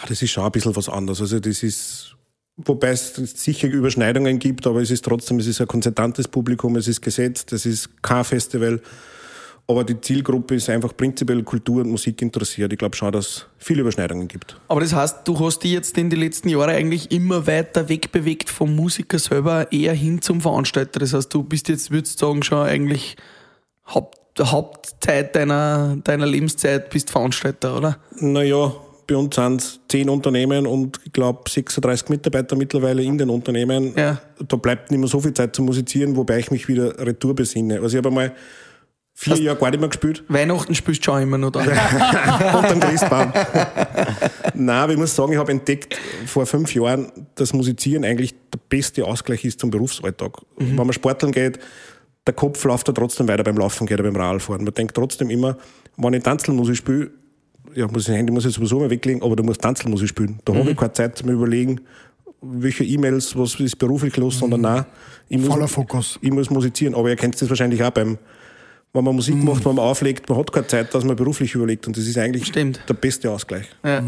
Ja, das ist schon ein bisschen was anderes. Also das ist, wobei es sicher Überschneidungen gibt, aber es ist trotzdem, es ist ein konzertantes Publikum, es ist gesetzt, es ist kein Festival. Aber die Zielgruppe ist einfach prinzipiell Kultur und Musik interessiert. Ich glaube schon, dass es viele Überschneidungen gibt. Aber das heißt, du hast dich jetzt in den letzten Jahren eigentlich immer weiter wegbewegt vom Musiker selber, eher hin zum Veranstalter. Das heißt, du bist jetzt, würdest du sagen, schon eigentlich Haupt, Hauptzeit deiner, deiner Lebenszeit bist Veranstalter, oder? Naja, bei uns sind es zehn Unternehmen und ich glaube 36 Mitarbeiter mittlerweile in den Unternehmen. Ja. Da bleibt nicht mehr so viel Zeit zu musizieren, wobei ich mich wieder retour besinne. Also ich habe einmal vier Jahre gar nicht mehr gespielt. Weihnachten spielst du schon immer noch da. Unterm Christbaum. Nein, aber ich muss sagen, ich habe entdeckt vor fünf Jahren, dass Musizieren eigentlich der beste Ausgleich ist zum Berufsalltag. Wenn man sporteln geht, der Kopf läuft da trotzdem weiter beim Laufen geht oder beim Radfahren. Man denkt trotzdem immer, wenn ich Tanzelmusik spiele, ja, muss das Handy muss ich sowieso mal weglegen, aber du musst Tanzelmusik spielen. Da habe ich keine Zeit zum Überlegen, welche E-Mails, was ist beruflich los, sondern nein, ich muss, Voller Fokus. ich muss musizieren. Aber ihr kennt das wahrscheinlich auch beim, wenn man Musik macht, wenn man auflegt, man hat keine Zeit, dass man beruflich überlegt. Und das ist eigentlich Stimmt. der beste Ausgleich. Ja.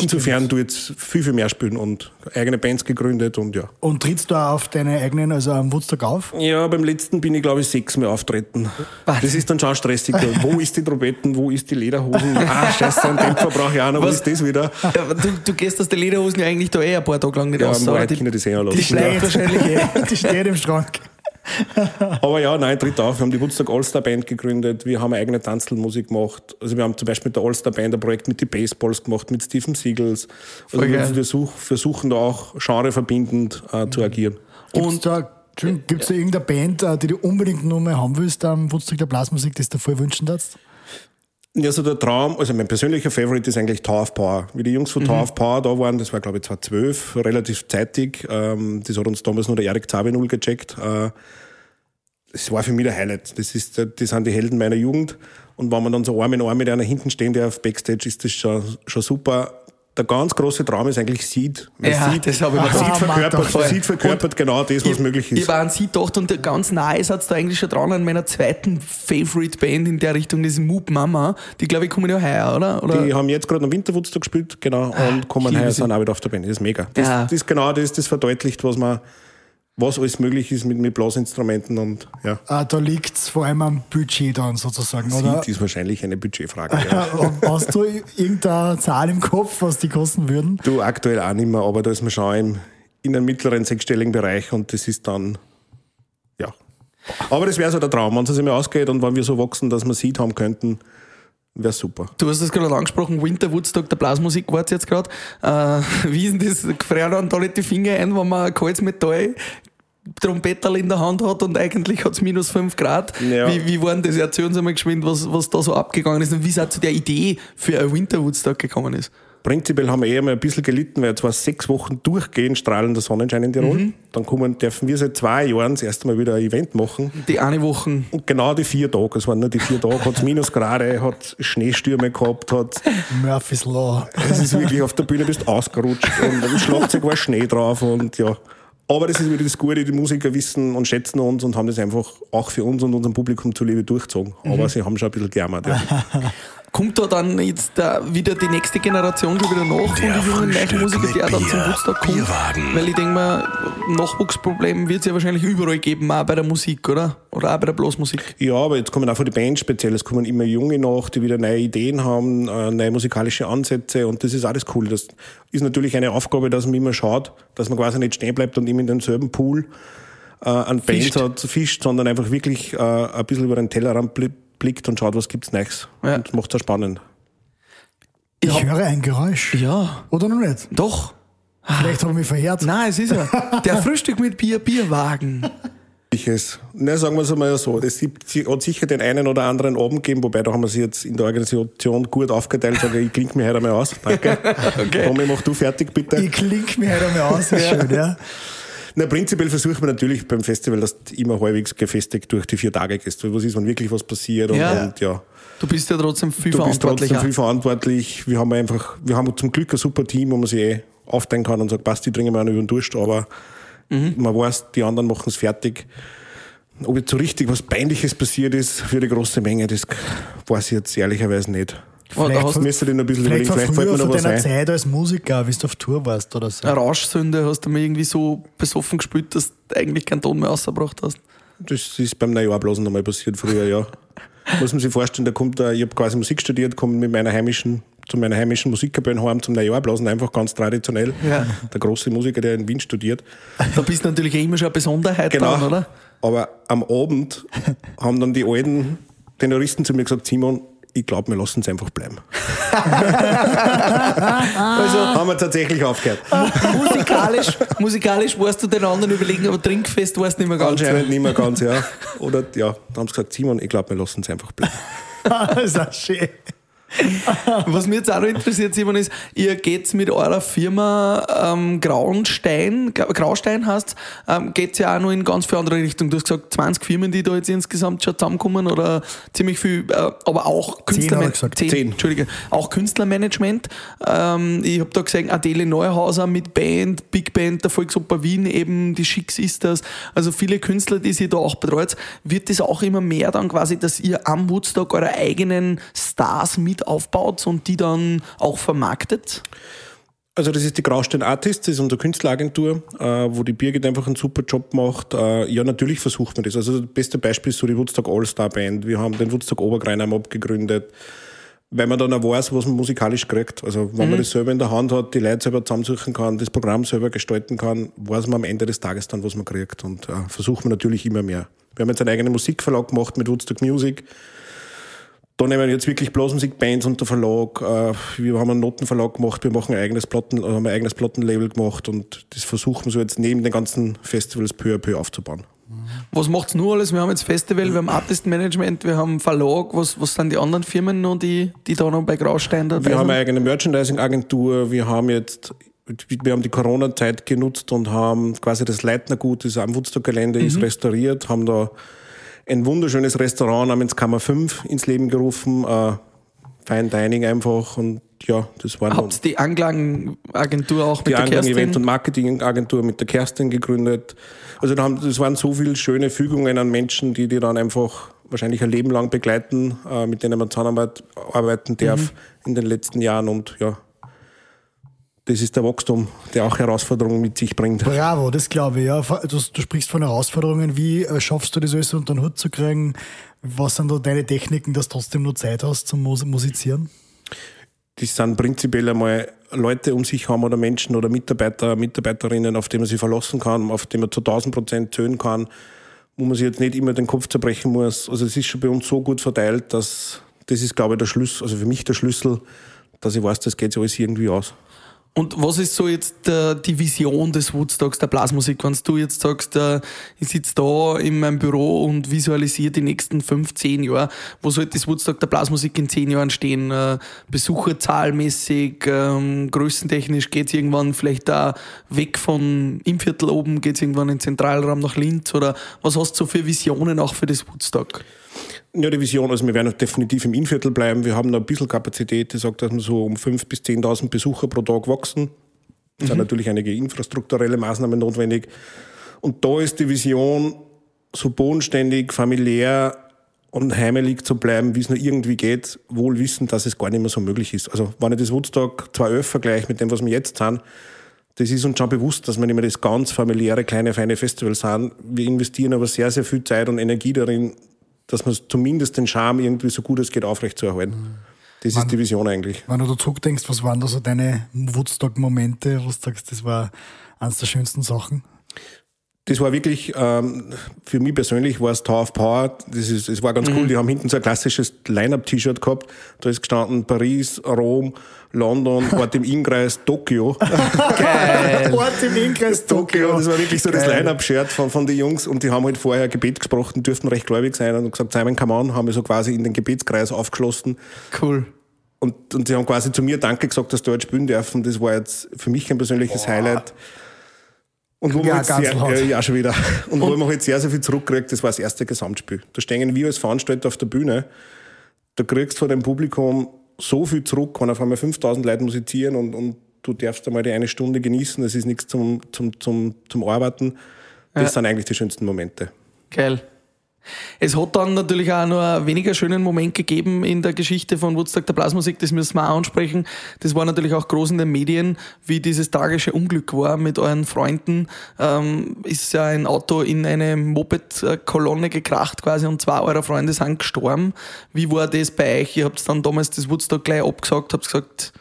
Insofern du jetzt viel, viel mehr spielen und eigene Bands gegründet und ja. Und trittst du auch auf deine eigenen, also am Woodstock auf? Ja, beim letzten bin ich, glaube ich, sechsmal auftreten. Das ist dann schon stressig. wo ist die Trompeten, wo ist die Lederhosen? Ah, scheiße, ein Dämpfer brauche ich auch noch, wo Was? ist das wieder? Ja, du, du gehst aus der Lederhosen ja eigentlich da eh ein paar Tage lang nicht Ja, im aber Wahrheit die, die eh die lassen. bleibt wahrscheinlich eh. Die steht im Schrank. Aber ja, nein, tritt auf. Wir haben die Woodstock All-Star Band gegründet. Wir haben eigene Tanzelmusik gemacht. Also wir haben zum Beispiel mit der All-Star Band ein Projekt mit den Baseballs gemacht, mit Stephen Siegels. Also Voll wir versuch, versuchen da auch genreverbindend äh, zu agieren. Gibt's da, Entschuldigung, gibt's da irgendeine Band, äh, die du unbedingt noch mal haben willst am Woodstock der Blasmusik, das du voll wünschen darfst? Ja, also der Traum, also mein persönlicher Favorite ist eigentlich Tower of Power. Wie die Jungs von Tower of Power da waren, das war glaube ich 2012, relativ zeitig. Ähm, das hat uns damals nur der Erik Zabinul gecheckt. Äh, das war für mich der Highlight. Das, ist, das sind die Helden meiner Jugend. Und wenn man dann so Arm in Arm mit einer hinten stehen, der auf Backstage ist, das schon, schon super. Der ganz große Traum ist eigentlich Seed. Weil Ja, Seed, das hab ich Seed gedacht. verkörpert, Voll. Seed verkörpert genau das, was ich, möglich Ich ist. war an sie gedacht und ganz nahe seid da eigentlich schon dran an meiner zweiten Favorite Band in der Richtung, das ist Moop Mama. Die glaube ich kommen ja heuer, oder? oder? Die haben jetzt gerade am Winterwurztag gespielt, genau, und kommen liebe heuer sind auch wieder auf der Band. Das ist mega. Das, Ja. das ist genau das, das verdeutlicht, was man, was alles möglich ist mit, mit Blasinstrumenten und ja. Äh, da liegt es vor allem am Budget dann sozusagen, oder? Seed ist wahrscheinlich eine Budgetfrage. Ja. Hast du irgendeine Zahl im Kopf, was die kosten würden? Du aktuell auch nicht mehr, aber da ist man schon im, in einem mittleren sechsstelligen Bereich und das ist dann, ja. Aber das wäre so der Traum, wenn es mal ausgeht und wenn wir so wachsen, dass wir Seed haben könnten, wäre super. Du hast es gerade angesprochen, Winter Woodstock, der Blasmusik war jetzt gerade. Äh, wie ist denn das? Gefrieren dann da nicht die Finger ein, wenn man ein kaltes Metall Trompeterl in der Hand hat und eigentlich hat es minus 5 Grad. Ja. Wie, wie war denn das? Erzählen Sie mal geschwind, was, was da so abgegangen ist und wie es auch zu der Idee für ein Winter Woodstock gekommen ist. Prinzipiell haben wir eher mal ein bisschen gelitten, weil jetzt war sechs Wochen durchgehend strahlender Sonnenschein in Tirol. Mhm. Dann kommen, dürfen wir seit zwei Jahren das erste Mal wieder ein Event machen. Die eine Woche. Und genau die vier Tage, es waren nur die vier Tage, hat es Minusgrade, hat Schneestürme gehabt, hat, Murphy's Law. es ist wirklich auf der Bühne bist ausgerutscht und am Schlagzeug war Schnee drauf und ja. Aber das ist wieder das Gute, die Musiker wissen und schätzen uns und haben das einfach auch für uns und unserem Publikum zuliebe durchgezogen. Mhm. Aber sie haben schon ein bisschen gejammert. Ja. Kommt da dann jetzt äh, wieder die nächste Generation schon wieder nach von Der den jungen mit der dann zum. Woodstock kommt? Bierwagen. Weil ich denke mal, Nachwuchsproblem wird es ja wahrscheinlich überall geben, auch bei der Musik, oder? Oder auch bei der Blasmusik. Ja, aber jetzt kommen auch von den Bands speziell, es kommen immer Junge nach, die wieder neue Ideen haben, äh, neue musikalische Ansätze und das ist alles cool. Das ist natürlich eine Aufgabe, dass man immer schaut, dass man quasi nicht stehen bleibt und immer in demselben Pool äh, an Fischt. Bands hat, fischt, sondern einfach wirklich äh, ein bisschen über den Tellerrand blickt und schaut, was gibt's Neues. Ja. Und das macht's auch spannend. Ich Ich höre ein Geräusch. Ja, Oder noch nicht? doch. Vielleicht habe ich mich verheert. Nein, es ist ja der Frühstück mit Bier, Bierwagen. Ich es. Na, sagen wir es einmal so. Es gibt, hat sicher den einen oder anderen Abend gegeben, wobei da haben wir sie jetzt in der Organisation gut aufgeteilt. Sage, ich klinge mich heute einmal aus. Danke. Okay. Tommy, mach du fertig, bitte. Ich klinke mich halt einmal aus, ist schön, ja. Na, prinzipiell versucht man natürlich beim Festival, dass du immer halbwegs gefestigt durch die vier Tage gehst. Weil was ist, wenn wirklich was passiert und Ja. und, ja. Du bist ja trotzdem viel du bist verantwortlich. trotzdem viel verantwortlich. Wir haben einfach, wir haben zum Glück ein super Team, wo man sich eh aufteilen kann und sagt, passt, die dringen wir auch noch über den Durst, aber Mhm. man weiß, die anderen machen es fertig. Ob jetzt so richtig was Peinliches passiert ist für die große Menge, das weiß ich jetzt ehrlicherweise nicht. Vielleicht hast Ich müsste den ein bisschen Vielleicht überlegen, vielleicht fällt früher mir von noch was deiner ein. Zeit als Musiker, wie du auf Tour warst oder so. eine Rauschsünde, hast du mir irgendwie so besoffen gespürt, dass du eigentlich keinen Ton mehr rausgebracht hast. Das ist beim Neujahr nochmal passiert früher, ja. Muss man sich vorstellen, da kommt da, ich habe quasi Musik studiert, komme mit meiner heimischen, zu meiner heimischen Musikkapelle heim zum Neujahrblasen, einfach ganz traditionell. Ja. Der große Musiker, der in Wien studiert. Da bist du natürlich immer schon eine Besonderheit dran, oder? Aber am Abend haben dann die alten Tenoristen zu mir gesagt, Simon, ich glaube, wir lassen es einfach bleiben. also haben wir tatsächlich aufgehört. musikalisch, musikalisch warst du den anderen überlegen, aber trinkfest warst du nicht mehr ganz. Anscheinend nicht mehr ganz, ja. Oder ja, da haben sie gesagt, Simon, ich glaube, wir lassen es einfach bleiben. das ist auch schön. Was mich jetzt auch noch interessiert, Simon, ist, ihr geht mit eurer Firma ähm, Grauenstein, Gra- Graustein heißt ähm, geht ja auch noch in ganz viele andere Richtungen. Du hast gesagt, 20 Firmen, die da jetzt insgesamt schon zusammenkommen oder ziemlich viel, äh, aber auch Künstlermanagement. er. Zehn, Zehn. Entschuldige. Auch Künstlermanagement. Ähm, ich habe da gesehen, Adele Neuhauser mit Band, Big Band, der Volksoper Wien, eben die Schicks ist das. Also viele Künstler, die sie da auch betreut. Wird das auch immer mehr dann quasi, dass ihr am Woodstock eure eigenen Stars mit aufbaut und die dann auch vermarktet? Also das ist die Graustein Artists, das ist unsere Künstleragentur, äh, wo die Birgit einfach einen super Job macht. Äh, ja, natürlich versucht man das. Also das beste Beispiel ist so die Woodstock All-Star Band. Wir haben den Woodstock Obergreinheim abgegründet, weil man dann auch weiß, was man musikalisch kriegt. Also wenn man das selber in der Hand hat, die Leute selber zusammensuchen kann, das Programm selber gestalten kann, weiß man am Ende des Tages dann, was man kriegt. Und äh, versucht man natürlich immer mehr. Wir haben jetzt einen eigenen Musikverlag gemacht mit Woodstock Music. Da nehmen wir jetzt wirklich Blasmusikbands unter Verlag. Äh, Wir haben einen Notenverlag gemacht, wir machen ein eigenes Platten, haben ein eigenes Plattenlabel gemacht und das versuchen wir so jetzt neben den ganzen Festivals peu à peu aufzubauen. Was macht's nur alles? Wir haben jetzt Festival, wir haben Artist Management, wir haben Verlag. Was, was sind die anderen Firmen noch, die, die da noch bei Graustein dabei Wir haben eine sind? eigene Merchandising-Agentur, wir haben jetzt, wir haben die Corona-Zeit genutzt und haben quasi das Leitnergut, das am Woodstock-Gelände ist, restauriert, haben da ein wunderschönes Restaurant namens Kammer 5 ins Leben gerufen, äh, Fine Dining einfach und ja, das waren Habt ihr die Anklangenagentur auch mit die der Anklang Kerstin? Event- und Marketingagentur mit der Kerstin gegründet. Also da haben, das waren so viele schöne Fügungen an Menschen, die die dann einfach wahrscheinlich ein Leben lang begleiten, äh, mit denen man zusammenarbeiten arbeiten darf Mhm. in den letzten Jahren und ja, das ist der Wachstum, der auch Herausforderungen mit sich bringt. Bravo, das glaube ich, ja. Du, du sprichst von Herausforderungen. Wie äh, schaffst du das alles unter den Hut zu kriegen? Was sind da deine Techniken, dass du trotzdem noch Zeit hast zum Mus Musizieren? das sind prinzipiell einmal Leute um sich haben oder Menschen oder Mitarbeiter, Mitarbeiterinnen, auf die man sich verlassen kann, auf die man zu 1000 Prozent zählen kann, wo man sich jetzt nicht immer den Kopf zerbrechen muss. Also es ist schon bei uns so gut verteilt, dass das ist, glaube ich, der Schlüssel, also für mich der Schlüssel, dass ich weiß, das geht sich alles irgendwie aus. Und was ist so jetzt äh, die Vision des Woodstocks der Blasmusik? Wenn du jetzt sagst, äh, ich sitze da in meinem Büro und visualisiere die nächsten fünf, zehn Jahre, wo sollte das Woodstock der Blasmusik in zehn Jahren stehen? Äh, Besucherzahlmäßig, ähm, größentechnisch geht's irgendwann vielleicht da weg von im Viertel oben, geht's irgendwann in den Zentralraum nach Linz? Oder was hast du so für Visionen auch für das Woodstock? Ja, die Vision, also wir werden definitiv im Innviertel bleiben. Wir haben noch ein bisschen Kapazität, die sagt, dass wir so um 5.000 bis 10.000 Besucher pro Tag wachsen. Es sind natürlich einige infrastrukturelle Maßnahmen notwendig. Und da ist die Vision, so bodenständig, familiär und heimelig zu bleiben, wie es nur irgendwie geht, wohl wissend, dass es gar nicht mehr so möglich ist. Also wenn ich das Woodstock 2011 vergleiche mit dem, was wir jetzt sind, das ist uns schon bewusst, dass wir nicht mehr das ganz familiäre, kleine, feine Festival sind. Wir investieren aber sehr, sehr viel Zeit und Energie darin, dass man zumindest den Charme irgendwie so gut es geht aufrechtzuerhalten. Das ist die Vision eigentlich. Wenn du da zurückdenkst, was waren da so deine Woodstock-Momente, wo du sagst, das war eines der schönsten Sachen? Das war wirklich, ähm, für mich persönlich war es Tower of Power. Das, ist, das war ganz cool. Die haben hinten so ein klassisches Line-Up-T-Shirt gehabt. Da ist gestanden Paris, Rom, London, Ort im Innkreis, Tokio. Geil. Ort im Inkreis Tokio. Das war wirklich so das Geil. Line-Up-Shirt von, von den Jungs und die haben halt vorher Gebet gesprochen, dürften recht gläubig sein und gesagt, Simon, come on, haben wir so quasi in den Gebetskreis aufgeschlossen. Cool. Und, und sie haben quasi zu mir Danke gesagt, dass du heute spielen dürfen. Das war jetzt für mich ein persönliches Highlight. Und wo Ja, man jetzt ganz sehr, laut. ja, ja, schon wieder. Und, wo man halt sehr, sehr viel zurückkriegt, das war das erste Gesamtspiel. Da stehen wir als Veranstalter auf der Bühne. Da kriegst du von dem Publikum so viel zurück, wenn auf einmal 5000 Leute musizieren und, und du darfst einmal die eine Stunde genießen. Das ist nichts zum, zum, zum, zum Arbeiten. Das sind eigentlich die schönsten Momente. Geil. Es hat dann natürlich auch noch einen weniger schönen Moment gegeben in der Geschichte von Woodstock der Blasmusik, das müssen wir auch ansprechen. Das war natürlich auch groß in den Medien, wie dieses tragische Unglück war mit euren Freunden. Ähm, ist ja ein Auto in eine Moped-Kolonne gekracht quasi und zwei eurer Freunde sind gestorben. Wie war das bei euch? Ihr habt dann damals das Woodstock gleich abgesagt, habt gesagt,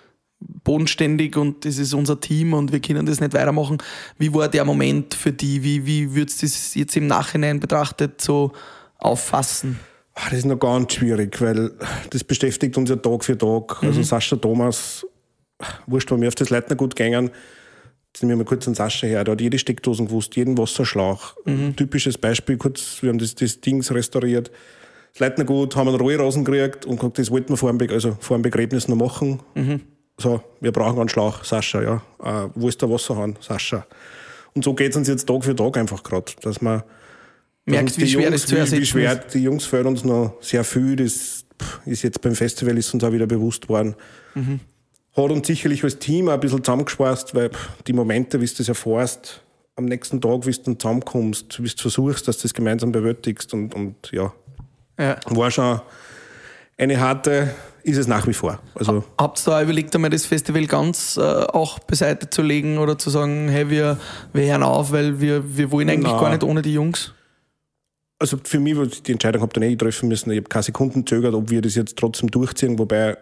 bodenständig und das ist unser Team und wir können das nicht weitermachen. Wie war der Moment für die? Wie, wie würdest du das jetzt im Nachhinein betrachtet so auffassen? Ah, Das ist noch ganz schwierig, weil das beschäftigt uns ja Tag für Tag. Also Sascha Thomas, wurscht, wenn wir auf das Leitner gut gängen, jetzt nehmen wir mal kurz einen Sascha her, der hat jede Steckdosen gewusst, jeden Wasserschlauch. Typisches Beispiel, kurz, wir haben das, das Dings restauriert. Das Leitner gut, haben einen Rollrasen gekriegt und gesagt, das wollten wir vor dem, Be also vor dem Begräbnis noch machen. So, wir brauchen einen Schlauch, Sascha, ja. Äh, wo ist der Wasserhahn, Sascha? Und so geht es uns jetzt Tag für Tag einfach gerade, dass man uns wie schwer Jungs, das zu wie, wie schwer ist. die Jungs fehlen uns noch sehr viel. Das ist jetzt beim Festival ist uns auch wieder bewusst worden. Mhm. Hat uns sicherlich als Team auch ein bisschen zusammengespeist, weil die Momente, wie du das erfährst, am nächsten Tag, wie du dann zusammenkommst, wie du versuchst, dass du das gemeinsam bewältigst und, und ja, Ja. war schon eine harte, ist es nach wie vor. Also Habt ihr da überlegt, einmal das Festival ganz äh, auch beiseite zu legen oder zu sagen, hey, wir, wir hören auf, weil wir, wir wollen eigentlich Na. gar nicht ohne die Jungs? also für mich, die Entscheidung habt ihr nicht treffen müssen. Ich habe keine Sekunden zögert, ob wir das jetzt trotzdem durchziehen, wobei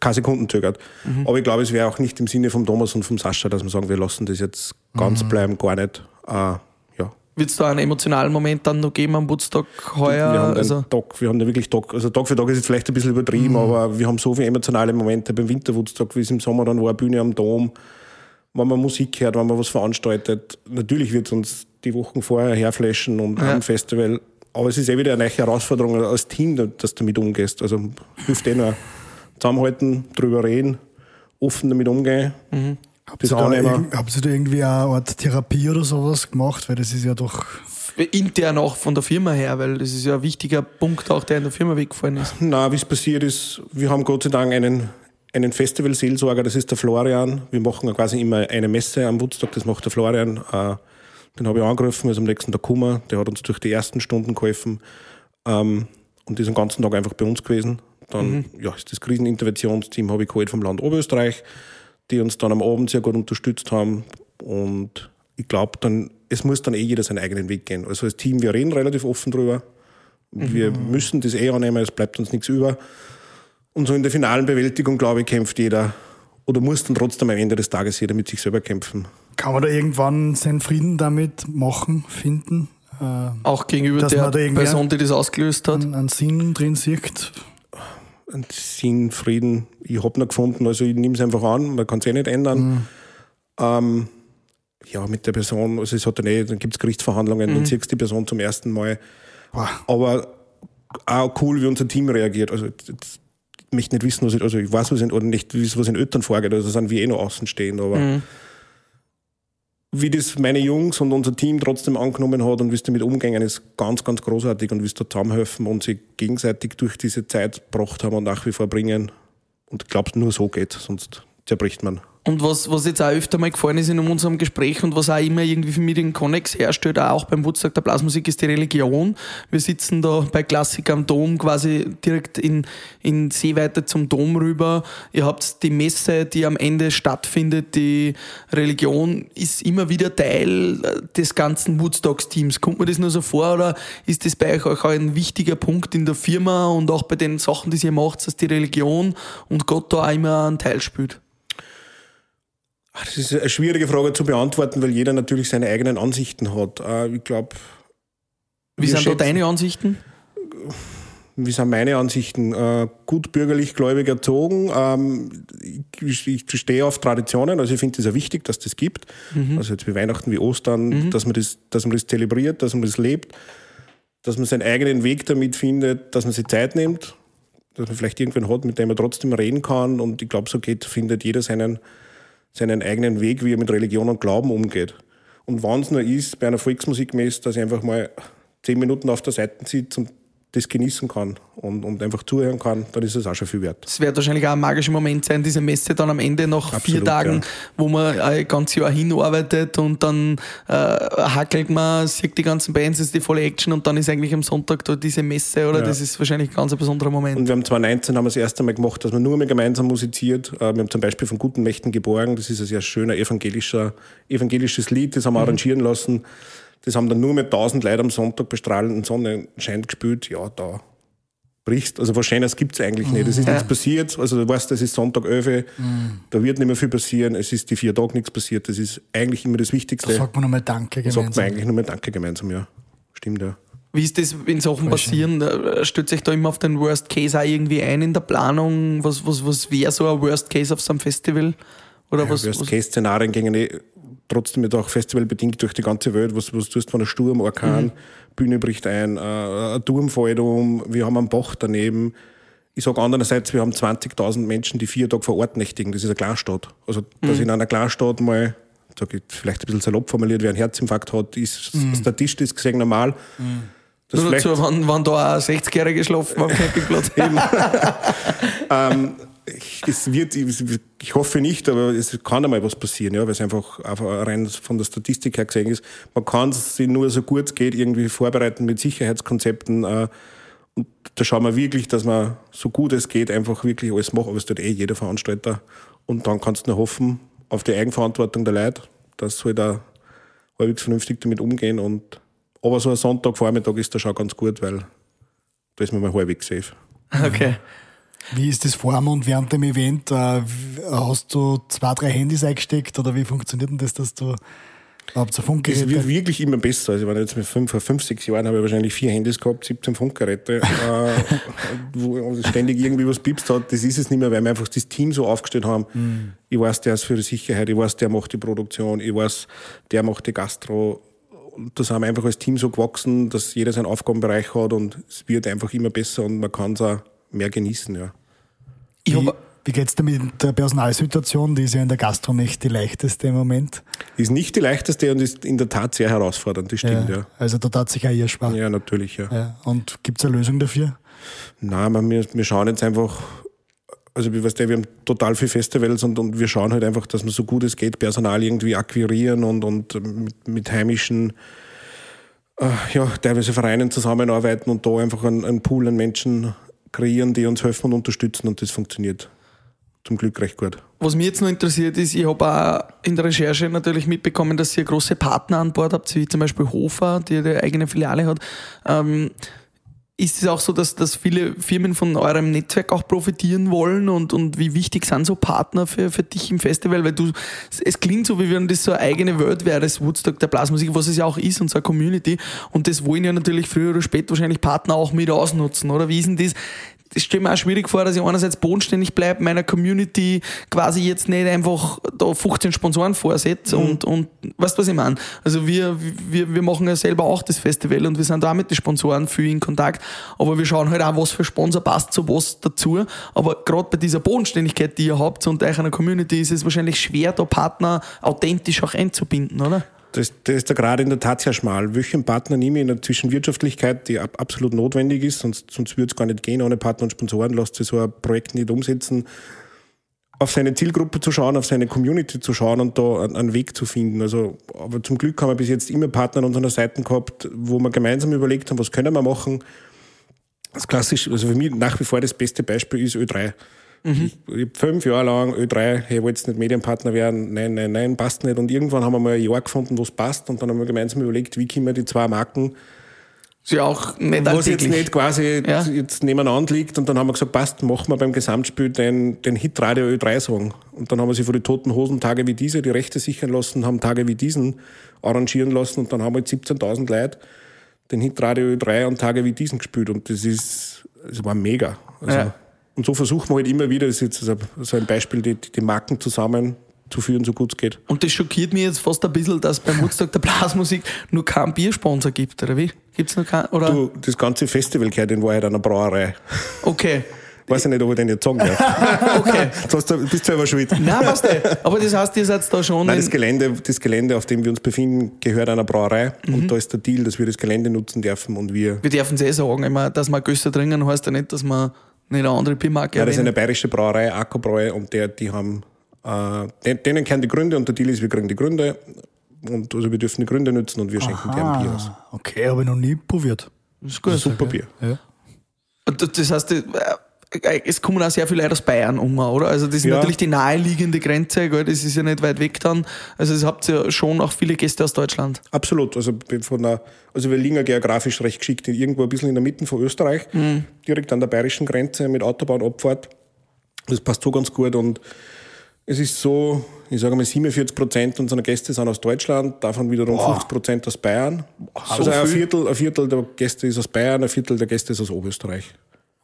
keine Sekunden zögert. Aber ich glaube, es wäre auch nicht im Sinne vom Thomas und vom Sascha, dass wir sagen, wir lassen das jetzt ganz bleiben, gar nicht. Äh. Wird es da einen emotionalen Moment dann noch geben am Woodstock heuer? wir haben also, Tag, wir haben da wirklich Tag, also Tag für Tag ist jetzt vielleicht ein bisschen übertrieben, aber wir haben so viele emotionale Momente beim Winterwoodstock, wie es im Sommer dann war, Bühne am Dom, wenn man Musik hört, wenn man was veranstaltet. Natürlich wird es uns die Wochen vorher herflashen und Ja. am Festival. Aber es ist eh wieder eine neue Herausforderung als Team, dass du damit umgehst. Also hilft eh nur zusammenhalten, drüber reden, offen damit umgehen. Habt ihr, da irg- habt ihr da irgendwie eine Art Therapie oder sowas gemacht? Weil das ist ja doch. intern auch von der Firma her, weil das ist ja ein wichtiger Punkt auch, der in der Firma weggefallen ist. Na, wie es passiert ist, wir haben Gott sei Dank einen einen Festivalseelsorger, das ist der Florian. Wir machen quasi immer eine Messe am Woodstock, das macht der Florian. Äh, den habe ich angerufen, ist am nächsten Tag gekommen. Der hat uns durch die ersten Stunden geholfen ähm, und ist den ganzen Tag einfach bei uns gewesen. Dann mhm. ja, ist das Kriseninterventionsteam habe ich geholt vom Land Oberösterreich, die uns dann am Abend sehr gut unterstützt haben. Und ich glaube, dann, es muss dann eh jeder seinen eigenen Weg gehen. Also als Team, wir reden relativ offen drüber. Wir mhm. müssen das eh annehmen, es bleibt uns nichts über. Und so in der finalen Bewältigung, glaube ich, kämpft jeder oder muss dann trotzdem am Ende des Tages jeder mit sich selber kämpfen. Kann man da irgendwann seinen Frieden damit machen, finden? Äh, Auch gegenüber der Person, die das ausgelöst hat? Einen, einen Sinn drin sieht? Sinn, Frieden, ich habe noch gefunden, also ich nehme es einfach an, man kann es eh nicht ändern. Mhm. Ähm, ja, mit der Person, also es hat dann eh, dann gibt es Gerichtsverhandlungen, mhm. dann siehst du die Person zum ersten Mal. Wow. Aber auch cool, wie unser Team reagiert. Also jetzt, ich möchte nicht wissen, was ich, also ich weiß, was in, oder nicht wissen, was in Eltern vorgeht, also sind wir eh noch außen stehen, aber mhm. Wie das meine Jungs und unser Team trotzdem angenommen hat und wie es damit umgehen, ist ganz, ganz großartig und wie es da zusammenhelfen und sich gegenseitig durch diese Zeit gebracht haben und nach wie vor bringen. Und ich glaube, nur so geht, sonst zerbricht man. Und was, was jetzt auch öfter mal gefallen ist in unserem Gespräch und was auch immer irgendwie für mich den Connex herstellt, auch beim Woodstock der Blasmusik, ist die Religion. Wir sitzen da bei Klassik am Dom quasi direkt in, in Seeweite zum Dom rüber. Ihr habt die Messe, die am Ende stattfindet. Die Religion ist immer wieder Teil äh, des ganzen Woodstocks-Teams. Kommt mir das nur so vor oder ist das bei euch auch ein wichtiger Punkt in der Firma und auch bei den Sachen, die ihr macht, dass die Religion und Gott da auch immer einen Teil spielt? Das ist eine schwierige Frage zu beantworten, weil jeder natürlich seine eigenen Ansichten hat. Äh, ich glaube. Wie sind da deine Ansichten? Wie sind meine Ansichten? Äh, gut bürgerlich gläubig erzogen. Ähm, ich, ich stehe auf Traditionen, also ich finde es ja wichtig, dass das gibt. Mhm. Also jetzt wie Weihnachten, wie Ostern, mhm. dass, man das, dass man das zelebriert, dass man das lebt, dass man seinen eigenen Weg damit findet, dass man sich Zeit nimmt, dass man vielleicht irgendwen hat, mit dem man trotzdem reden kann. Und ich glaube, so geht, findet jeder seinen, seinen eigenen Weg, wie er mit Religion und Glauben umgeht. Und wenn es nur ist, bei einer Volksmusikmesse, dass ich einfach mal zehn Minuten auf der Seite sitze und das genießen kann und, und einfach zuhören kann, dann ist es auch schon viel wert. Es wird wahrscheinlich auch ein magischer Moment sein, diese Messe dann am Ende nach Absolut, vier Tagen, ja. wo man ein ganzes Jahr hinarbeitet und dann äh, hackelt man, sieht die ganzen Bands, ist die volle Action und dann ist eigentlich am Sonntag da diese Messe, oder? Ja. Das ist wahrscheinlich ein ganz besonderer Moment. Und wir haben 2019 haben wir das erste Mal gemacht, dass man nur mehr gemeinsam musiziert. Äh, wir haben zum Beispiel von Guten Mächten geborgen, das ist ein sehr schöner evangelischer, evangelisches Lied, das haben wir mhm. arrangieren lassen. Das haben dann nur mit 1000 Leuten am Sonntag bei strahlenden Sonnenschein gespielt. Ja, da brichst. Also was Schönes gibt es eigentlich nicht. Es ist ja. nichts passiert. Also du weißt, das ist Sonntag 11 mhm. Da wird nicht mehr viel passieren. Es ist die vier Tage nichts passiert. Das ist eigentlich immer das Wichtigste. Da sagt man nochmal Danke gemeinsam. Da sagt man eigentlich nochmal Danke gemeinsam, ja. Stimmt, ja. Wie ist das, wenn Sachen passieren? Stützt sich da immer auf den Worst Case auch irgendwie ein in der Planung? Was, was, was wäre so ein Worst Case auf so einem Festival? Oder ja, was, Worst Case Szenarien gingen eh trotzdem jetzt auch festivalbedingt durch die ganze Welt, was, was tust von einem Sturm, Orkan, mhm. Bühne bricht ein, äh, ein Turm fällt um, wir haben einen Bach daneben. Ich sage andererseits, wir haben 20.000 Menschen, die vier Tage vor Ort nächtigen. Das ist eine Kleinstadt. Also, dass mhm. in einer Kleinstadt mal, sag ich, vielleicht ein bisschen salopp formuliert, wer einen Herzinfarkt hat, ist mhm. statistisch gesehen normal. Mhm. Das Nur dazu, wenn, wenn da auch 60-Jährige schlafen am Campingplatz. ähm, es wird, ich hoffe nicht, aber es kann einmal was passieren, ja, weil es einfach, einfach rein von der Statistik her gesehen ist. Man kann sich nur so gut es geht irgendwie vorbereiten mit Sicherheitskonzepten. Äh, und da schauen wir wirklich, dass man so gut es geht einfach wirklich alles macht, aber es tut eh jeder Veranstalter. Und dann kannst du nur hoffen auf die Eigenverantwortung der Leute, dass sie halt auch halbwegs vernünftig damit umgehen. Und, aber so ein Sonntagvormittag ist da schon ganz gut, weil da ist man mal halbwegs safe. Okay. Wie ist das vor und während dem Event? Äh, hast du zwei, drei Handys eingesteckt oder wie funktioniert denn das, dass du Habt ihr Funkgeräte? Es wird wirklich immer besser. Also, ich war jetzt mit fünf, vor fünf, sechs Jahren habe ich wahrscheinlich vier Handys gehabt, 17 Funkgeräte, äh, wo ständig irgendwie was piepst hat. Das ist es nicht mehr, weil wir einfach das Team so aufgestellt haben. Mm. Ich weiß, der ist für die Sicherheit, ich weiß, der macht die Produktion, ich weiß, der macht die Gastro. Und da sind wir einfach als Team so gewachsen, dass jeder seinen Aufgabenbereich hat und es wird einfach immer besser und man kann es auch mehr genießen, ja. Ich wie, wie geht es dir mit der Personalsituation? Die ist ja in der Gastro nicht die leichteste im Moment. Ist nicht die leichteste und ist in der Tat sehr herausfordernd, das stimmt, ja. ja. Also da tat sich auch ihr sparen. Ja, natürlich, ja. ja. Und gibt es eine Lösung dafür? Nein, wir, wir schauen jetzt einfach, Also wie weißt du, wir haben total viele Festivals und, und wir schauen halt einfach, dass wir so gut es geht Personal irgendwie akquirieren und, und mit, mit heimischen äh, ja, teilweise Vereinen zusammenarbeiten und da einfach einen, einen Pool an Menschen kreieren, die uns helfen und unterstützen und das funktioniert zum Glück recht gut. Was mich jetzt noch interessiert ist, ich habe auch in der Recherche natürlich mitbekommen, dass ihr große Partner an Bord habt, wie zum Beispiel Hofer, die eine eigene Filiale hat. Ähm, ist es auch so, dass, dass viele Firmen von eurem Netzwerk auch profitieren wollen und, und wie wichtig sind so Partner für, für dich im Festival? Weil du, es klingt so, wie wenn das so eine eigene Welt wäre, das Woodstock der Blasmusik, was es ja auch ist und so eine Community. Und das wollen ja natürlich früher oder später wahrscheinlich Partner auch mit ausnutzen, oder? Wie ist denn das? Das stelle mir auch schwierig vor, dass ich einerseits bodenständig bleibe, meiner Community quasi jetzt nicht einfach da 15 Sponsoren vorsetze mhm. und, und weißt du, was ich meine? Also wir, wir, wir machen ja selber auch das Festival und wir sind da auch mit den Sponsoren viel in Kontakt, aber wir schauen halt auch, was für Sponsor passt zu was dazu. Aber gerade bei dieser Bodenständigkeit, die ihr habt und euch einer Community, ist es wahrscheinlich schwer, da Partner authentisch auch einzubinden, oder? Das, das ist da gerade in der Tat sehr schmal. Welchen Partner nehme ich in der Zwischenwirtschaftlichkeit, die ab, absolut notwendig ist, sonst, sonst würde es gar nicht gehen. Ohne Partner und Sponsoren lässt sich so ein Projekt nicht umsetzen. Auf seine Zielgruppe zu schauen, auf seine Community zu schauen und da einen Weg zu finden. Also, aber zum Glück haben wir bis jetzt immer Partner an unserer Seite gehabt, wo wir gemeinsam überlegt haben, was können wir machen. Das klassisch, also für mich nach wie vor das beste Beispiel ist Ö3. Mhm. Ich, ich habe fünf Jahre lang Ö3, hey, wollte nicht Medienpartner werden, nein, nein, nein, passt nicht. Und irgendwann haben wir mal ein Jahr gefunden, wo es passt. Und dann haben wir gemeinsam überlegt, wie können wir die zwei Marken Sie auch nicht Was jetzt nicht quasi ja. jetzt nebeneinander liegt. Und dann haben wir gesagt, passt, machen wir beim Gesamtspiel den, den Hitradio Ö3-Song. Und dann haben wir sie für die toten Hosen Tage wie diese die Rechte sichern lassen, haben Tage wie diesen arrangieren lassen. Und dann haben wir 17.000 Leute den Hitradio Ö3 und Tage wie diesen gespielt. Und das ist, das war mega. Also, ja. Und so versuchen wir halt immer wieder, das ist jetzt so ein Beispiel, die, die Marken zusammenzuführen, so gut es geht. Und das schockiert mich jetzt fast ein bisschen, dass beim Woodstock der Blasmusik nur keinen Biersponsor gibt, oder wie? Gibt's noch keinen? Oder? Du, das ganze Festival gehört in Wahrheit einer Brauerei. Okay. Weiß ich nicht, ob ich den jetzt sagen darf. okay. Du bist selber schuld. Nein, weißt du. Aber das heißt, ihr seid da schon. Nein, das Gelände, das Gelände, auf dem wir uns befinden, gehört einer Brauerei. Mhm. Und da ist der Deal, dass wir das Gelände nutzen dürfen und wir. Wir dürfen es eh sagen, immer, dass wir Göster dringen, heißt ja nicht, dass man nicht eine andere Biermarke Ja, das ist eine bayerische Brauerei, Akkubräu, und der, die haben, äh, denen kennen die Gründe und der Deal ist, wir kriegen die Gründe. Und also wir dürfen die Gründe nutzen und wir schenken dir ein Bier aus. Okay, habe ich noch nie probiert. Das ist gut. Das ist super Bier. Ja. Das heißt, äh, es kommen auch sehr viele Leute aus Bayern um, oder? Also das ist ja. natürlich die naheliegende Grenze, gell? das ist ja nicht weit weg dann. Also es habt ihr schon auch viele Gäste aus Deutschland. Absolut. Also, von der, also wir liegen ja geografisch recht geschickt, irgendwo ein bisschen in der Mitte von Österreich, mhm. direkt an der bayerischen Grenze mit Autobahnabfahrt. Das passt so ganz gut und es ist so, ich sage mal, 47 Prozent unserer Gäste sind aus Deutschland, davon wiederum Boah. 50 Prozent aus Bayern. Also so ein, Viertel, ein Viertel der Gäste ist aus Bayern, ein Viertel der Gäste ist aus Oberösterreich.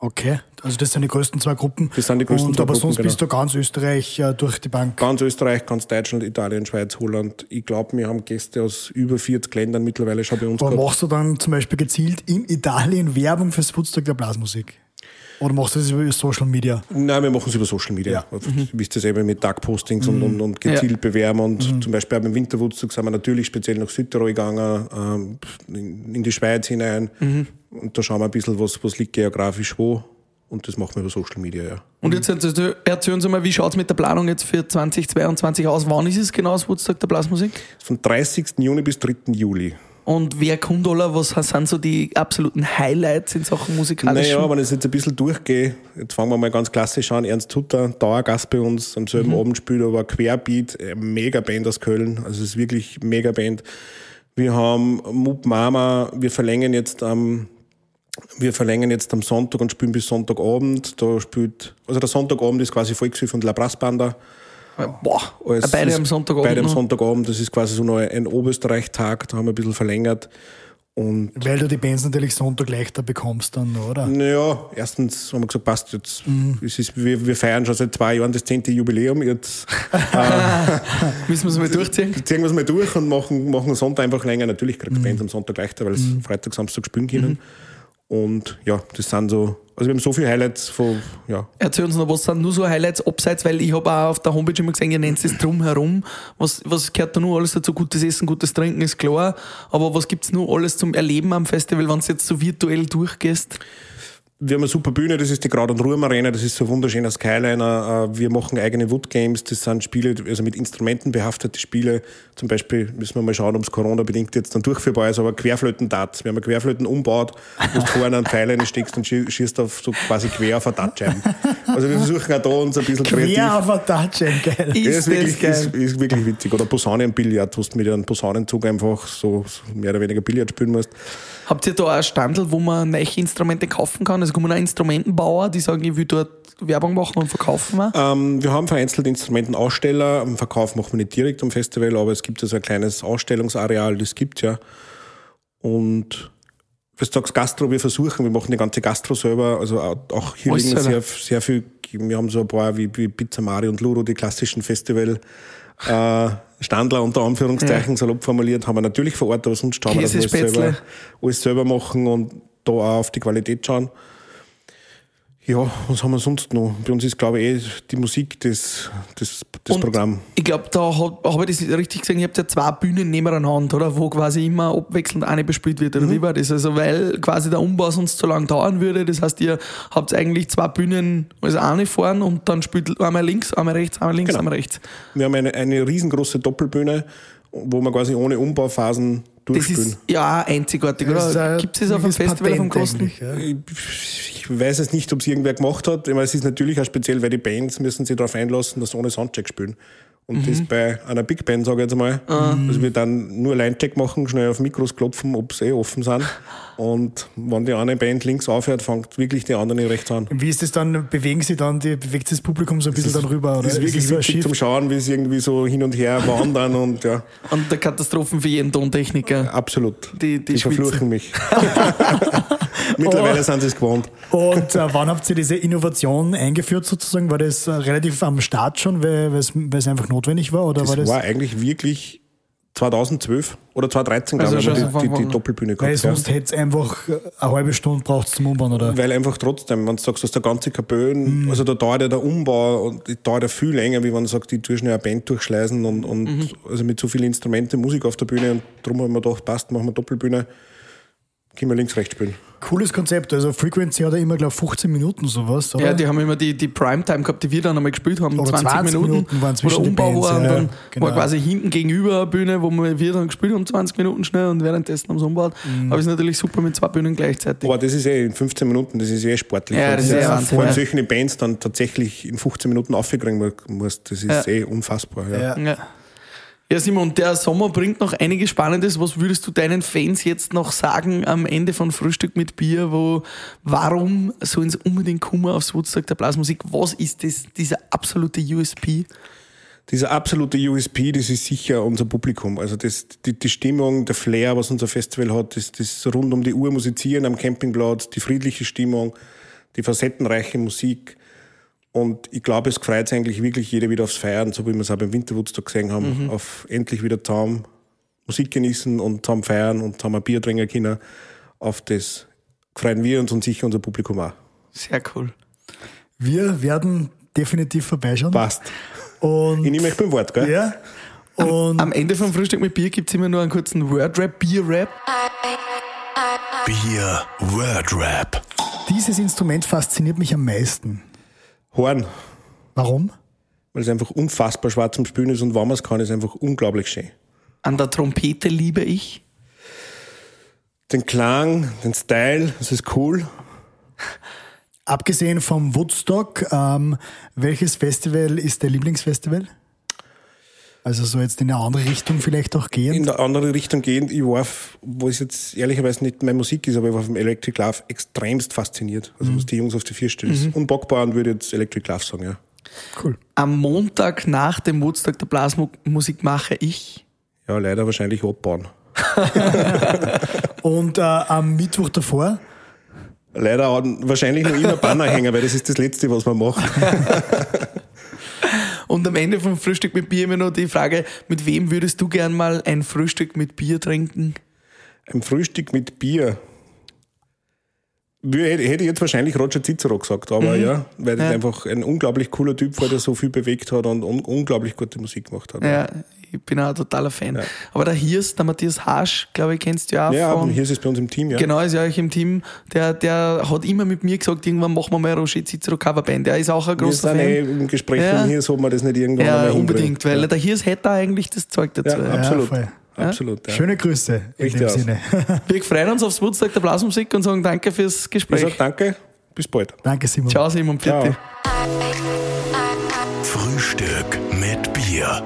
Okay, also das sind die größten zwei Gruppen. Das sind die größten Und, zwei aber Gruppen, sonst bist genau. du ganz Österreich äh, durch die Bank. Ganz Österreich, ganz Deutschland, Italien, Schweiz, Holland. Ich glaube, wir haben Gäste aus über 40 Ländern mittlerweile schon bei uns Aber gehabt. machst du dann zum Beispiel gezielt in Italien Werbung fürs Woodstock der Blasmusik? Oder machst du das über Social Media? Nein, wir machen es über Social Media. Ja. Mhm. Du wisst das eben mit Tagpostings mhm. und, und, und, gezielt ja. bewerben. Und mhm. zum Beispiel beim Winterwoodstock sind wir natürlich speziell nach Südtirol gegangen, ähm, in die Schweiz hinein. Mhm. Und da schauen wir ein bisschen, was, was liegt geografisch wo. Und das machen wir über Social Media, ja. Und jetzt erzählen Sie mal, wie schaut es mit der Planung jetzt für 2022 aus? Wann ist es genau das Woodstock der Blasmusik? Von 30. Juni bis 3. Juli. Und wer kommt alle? Was sind so die absoluten Highlights in Sachen musikalischen? Naja, wenn ich jetzt ein bisschen durchgehe, jetzt fangen wir mal ganz klassisch an. Ernst Hutter, Dauergast bei uns, am selben mhm. Abend spielt aber Querbeat, mega Band aus Köln. Also es ist wirklich mega Band. Wir haben Mup Mama, wir verlängern jetzt am wir verlängern jetzt am Sonntag und spielen bis Sonntagabend. Da spielt, also der Sonntagabend ist quasi Volkshilfe und La Brassbanda. Boah, als, beide am Sonntagabend. Beide am Sonntagabend, das ist quasi so noch ein Oberösterreich-Tag, da haben wir ein bisschen verlängert. Und Weil du die Bands natürlich Sonntag leichter bekommst dann, oder? Naja, erstens haben wir gesagt, passt jetzt. Mhm. Es ist, wir, wir, feiern schon seit zwei Jahren das zehnte Jubiläum. Jetzt äh, müssen wir es mal durchziehen. Ziehen wir es mal durch und machen, machen Sonntag einfach länger. Natürlich kriegt mhm. Bands am Sonntag leichter, weil es mhm. Freitag, Samstag spielen können. Mhm. Und ja, das sind so, also wir haben so viele Highlights von, ja. Erzähl uns noch, was sind nur so Highlights abseits, weil ich habe auch auf der Homepage immer gesehen, ihr nennt es drumherum. Was, was gehört da nur alles dazu? Gutes Essen, gutes Trinken ist klar. Aber was gibt es nur alles zum Erleben am Festival, wenn du jetzt so virtuell durchgehst? Wir haben eine super Bühne, das ist die Grad- und Ruhm Arena, das ist so ein wunderschöner Skyliner. Äh, Wir machen eigene Wood Games, das sind Spiele, also mit Instrumenten behaftete Spiele. Zum Beispiel müssen wir mal schauen, ob es Corona-bedingt jetzt dann durchführbar ist, aber Querflöten-Darts. Wir haben eine Querflöten umbaut, wo du vorne einen Pfeil reinsteckst und schie- schießt auf so quasi quer auf eine Dartscheibe. Also wir versuchen auch da uns ein bisschen kreativ. Quer auf der Touchline, geil. Ja, Ist ist, wirklich, das ist, geil. ist wirklich witzig. Oder Posaunenbillard, wo du mit einem Posaunenzug einfach so, so mehr oder weniger Billard spielen musst. Habt ihr da ein Standel, wo man neue Instrumente kaufen kann? Also kommen auch Instrumentenbauer, die sagen, ich will dort Werbung machen und verkaufen. auch? Ähm, wir haben vereinzelt Instrumentenaussteller. Am Verkauf machen wir nicht direkt am Festival, aber es gibt also ein kleines Ausstellungsareal, das gibt ja. Und was du sagst, Gastro, wir versuchen, wir machen die ganze Gastro selber. Also auch hier Alles liegen sehr, sehr viel, wir haben so ein paar wie, wie Pizza Mari und Luro, die klassischen Festival. Äh, Standler unter Anführungszeichen salopp formuliert, haben wir natürlich vor Ort, aber sonst schauen wir, dass wir alles selber, alles selber machen und da auch auf die Qualität schauen. Ja, was haben wir sonst noch? Bei uns ist, glaube ich, eh die Musik das, das, das Und Programm. Ich glaube, da habe hab ich das richtig gesehen, ihr habt ja zwei Bühnen nebeneinander, oder? Wo quasi immer abwechselnd eine bespielt wird, oder wie war das? Also, weil quasi der Umbau sonst zu lang dauern würde. Das heißt, ihr habt eigentlich zwei Bühnen als eine fahren und dann spielt einmal links, einmal rechts, einmal links, Genau. einmal rechts. Wir haben eine, eine riesengroße Doppelbühne, wo wir quasi ohne Umbauphasen Das durchspielen. ist ja auch einzigartig, oder? Gibt es das auf dem Festival vom Großen? Ja. Ich weiß es nicht, ob es irgendwer gemacht hat. Ich meine, es ist natürlich auch speziell, weil die Bands müssen sich darauf einlassen, dass sie ohne Soundcheck spielen. Und das bei einer Big Band, sage ich jetzt mal. Also wir dann nur Line-Check machen, schnell auf Mikros klopfen, ob sie eh offen sind. Und wenn die eine Band links aufhört, fängt wirklich die andere rechts an. Wie ist das dann? Bewegen sie dann, die, bewegt sich das Publikum so ein bisschen dann rüber? Oder Das ist wirklich so ein witzig zum Schauen, wie sie irgendwie so hin und her wandern und ja, Und der Katastrophen für jeden Tontechniker. absolut. Die- die verfluchen mich. Mittlerweile sind sie es gewohnt. Und äh, wann habt ihr diese Innovation eingeführt sozusagen? War das äh, relativ am Start schon, weil weil es einfach notwendig war? Oder Das war war, das, eigentlich wirklich 2012 oder 2013, Also glaube ich, die, die, die. Doppelbühne weil gehabt. sonst hätte es einfach eine halbe Stunde braucht zum Umbauen, oder? Weil einfach trotzdem, wenn du sagst, dass der ganze Mhm. Kabön, also da dauert ja der Umbau und dauert ja viel länger, wie wenn du sagst, die schnell eine Band durchschleißen und, und Mhm. also mit so vielen Instrumenten, Musik auf der Bühne und darum haben wir gedacht, passt, machen wir Doppelbühne, können wir links, rechts spielen. Cooles Konzept. Also Frequency hat ja immer, glaube ich, 15 Minuten sowas, oder? Ja, die haben immer die, die Primetime gehabt, die wir dann einmal gespielt haben, Oder 20, 20 Minuten, Minuten waren wo zwischen der den Umbau Bands, war und ja, dann genau. war quasi hinten gegenüber eine Bühne, wo wir dann gespielt haben, 20 Minuten schnell und währenddessen haben sie umgebaut. Mhm. Aber es ist natürlich super mit zwei Bühnen gleichzeitig. Aber das ist eh in 15 Minuten, das ist eh sportlich. Ja, das ist eh Wahnsinn, Vor allem solchen Bands dann tatsächlich in 15 Minuten aufkriegen musst, das ist Ja. eh unfassbar. Ja. Ja. Ja. Simon, der Sommer bringt noch einiges Spannendes. Was würdest du deinen Fans jetzt noch sagen am Ende von Frühstück mit Bier? Wo, warum sollen sie unbedingt kommen aufs Woodstock der Blasmusik? Was ist das, dieser absolute USP? Dieser absolute USP, das ist sicher unser Publikum. Also das, die, die Stimmung, der Flair, was unser Festival hat, das, das rund um die Uhr musizieren am Campingplatz, die friedliche Stimmung, die facettenreiche Musik. Und ich glaube, es freut sich eigentlich wirklich jeder wieder aufs Feiern, so wie wir es auch beim Winterwoodstock gesehen haben, auf endlich wieder zusammen Musik genießen und zusammen feiern und zusammen ein Bier trinken können. Auf das freuen wir uns und sicher unser Publikum auch. Sehr cool. Wir werden definitiv vorbeischauen. Passt. Und, Ich nehme euch beim Wort, gell? ja. Und Am Ende vom Frühstück mit Bier gibt es immer nur einen kurzen Word-Rap, Bier-Rap. Bier Word Rap. dieses Instrument fasziniert mich am meisten. Horn. Warum? weil es einfach unfassbar schwarz zum Spielen ist und wenn man es kann, ist einfach unglaublich schön. An der Trompete liebe ich. Den Klang, den Style, das ist cool. Abgesehen vom Woodstock, ähm, welches Festival ist dein Lieblingsfestival? Also so jetzt in eine andere Richtung vielleicht auch gehen. In eine andere Richtung gehend, ich war, wo es jetzt ehrlicherweise nicht meine Musik ist, aber ich war vom Electric Love extremst fasziniert. Also was die Jungs auf die vier stellen. ist Unbockbar und würde jetzt Electric Love sagen, ja. Cool. Am Montag nach dem Woodstock der Blasmusik mache ich. Ja, leider wahrscheinlich abbauen. Und äh, am Mittwoch davor, Leider wahrscheinlich noch immer Banner hängen, weil das ist das Letzte, was man macht. Und am Ende vom Frühstück mit Bier immer noch die Frage, mit wem würdest du gern mal ein Frühstück mit Bier trinken? Ein Frühstück mit Bier. Hätte ich jetzt wahrscheinlich Roger Cicero gesagt, aber ja, weil das Ja. einfach ein unglaublich cooler Typ war, der so viel bewegt hat und un unglaublich gute Musik gemacht hat. Ja, ich bin auch ein totaler Fan. Aber der Hirs, der Matthias Hasch, glaube ich, kennst du ja auch Ja, von. hier ist bei uns im Team, ja. Genau, ist ja euch im Team. Der, der hat immer mit mir gesagt, irgendwann machen wir mal Roger Cicero Coverband. Der ist auch ein Wir großer sind eh Fan. im Gespräch Ja. mit hier, so man das nicht irgendwann Ja, einmal unbedingt, weil der Hirs hätte eigentlich das Zeug dazu. Ja, Ja, absolut. voll. Absolut. Ja. Schöne Grüße in Richtig dem aus. Sinne. Wir freuen uns aufs Woodstock der Blasmusik und sagen danke fürs Ich Gespräch. sage danke, bis bald. Danke, Simon. Ciao, Simon, Ciao. bitte. Frühstück mit Bier.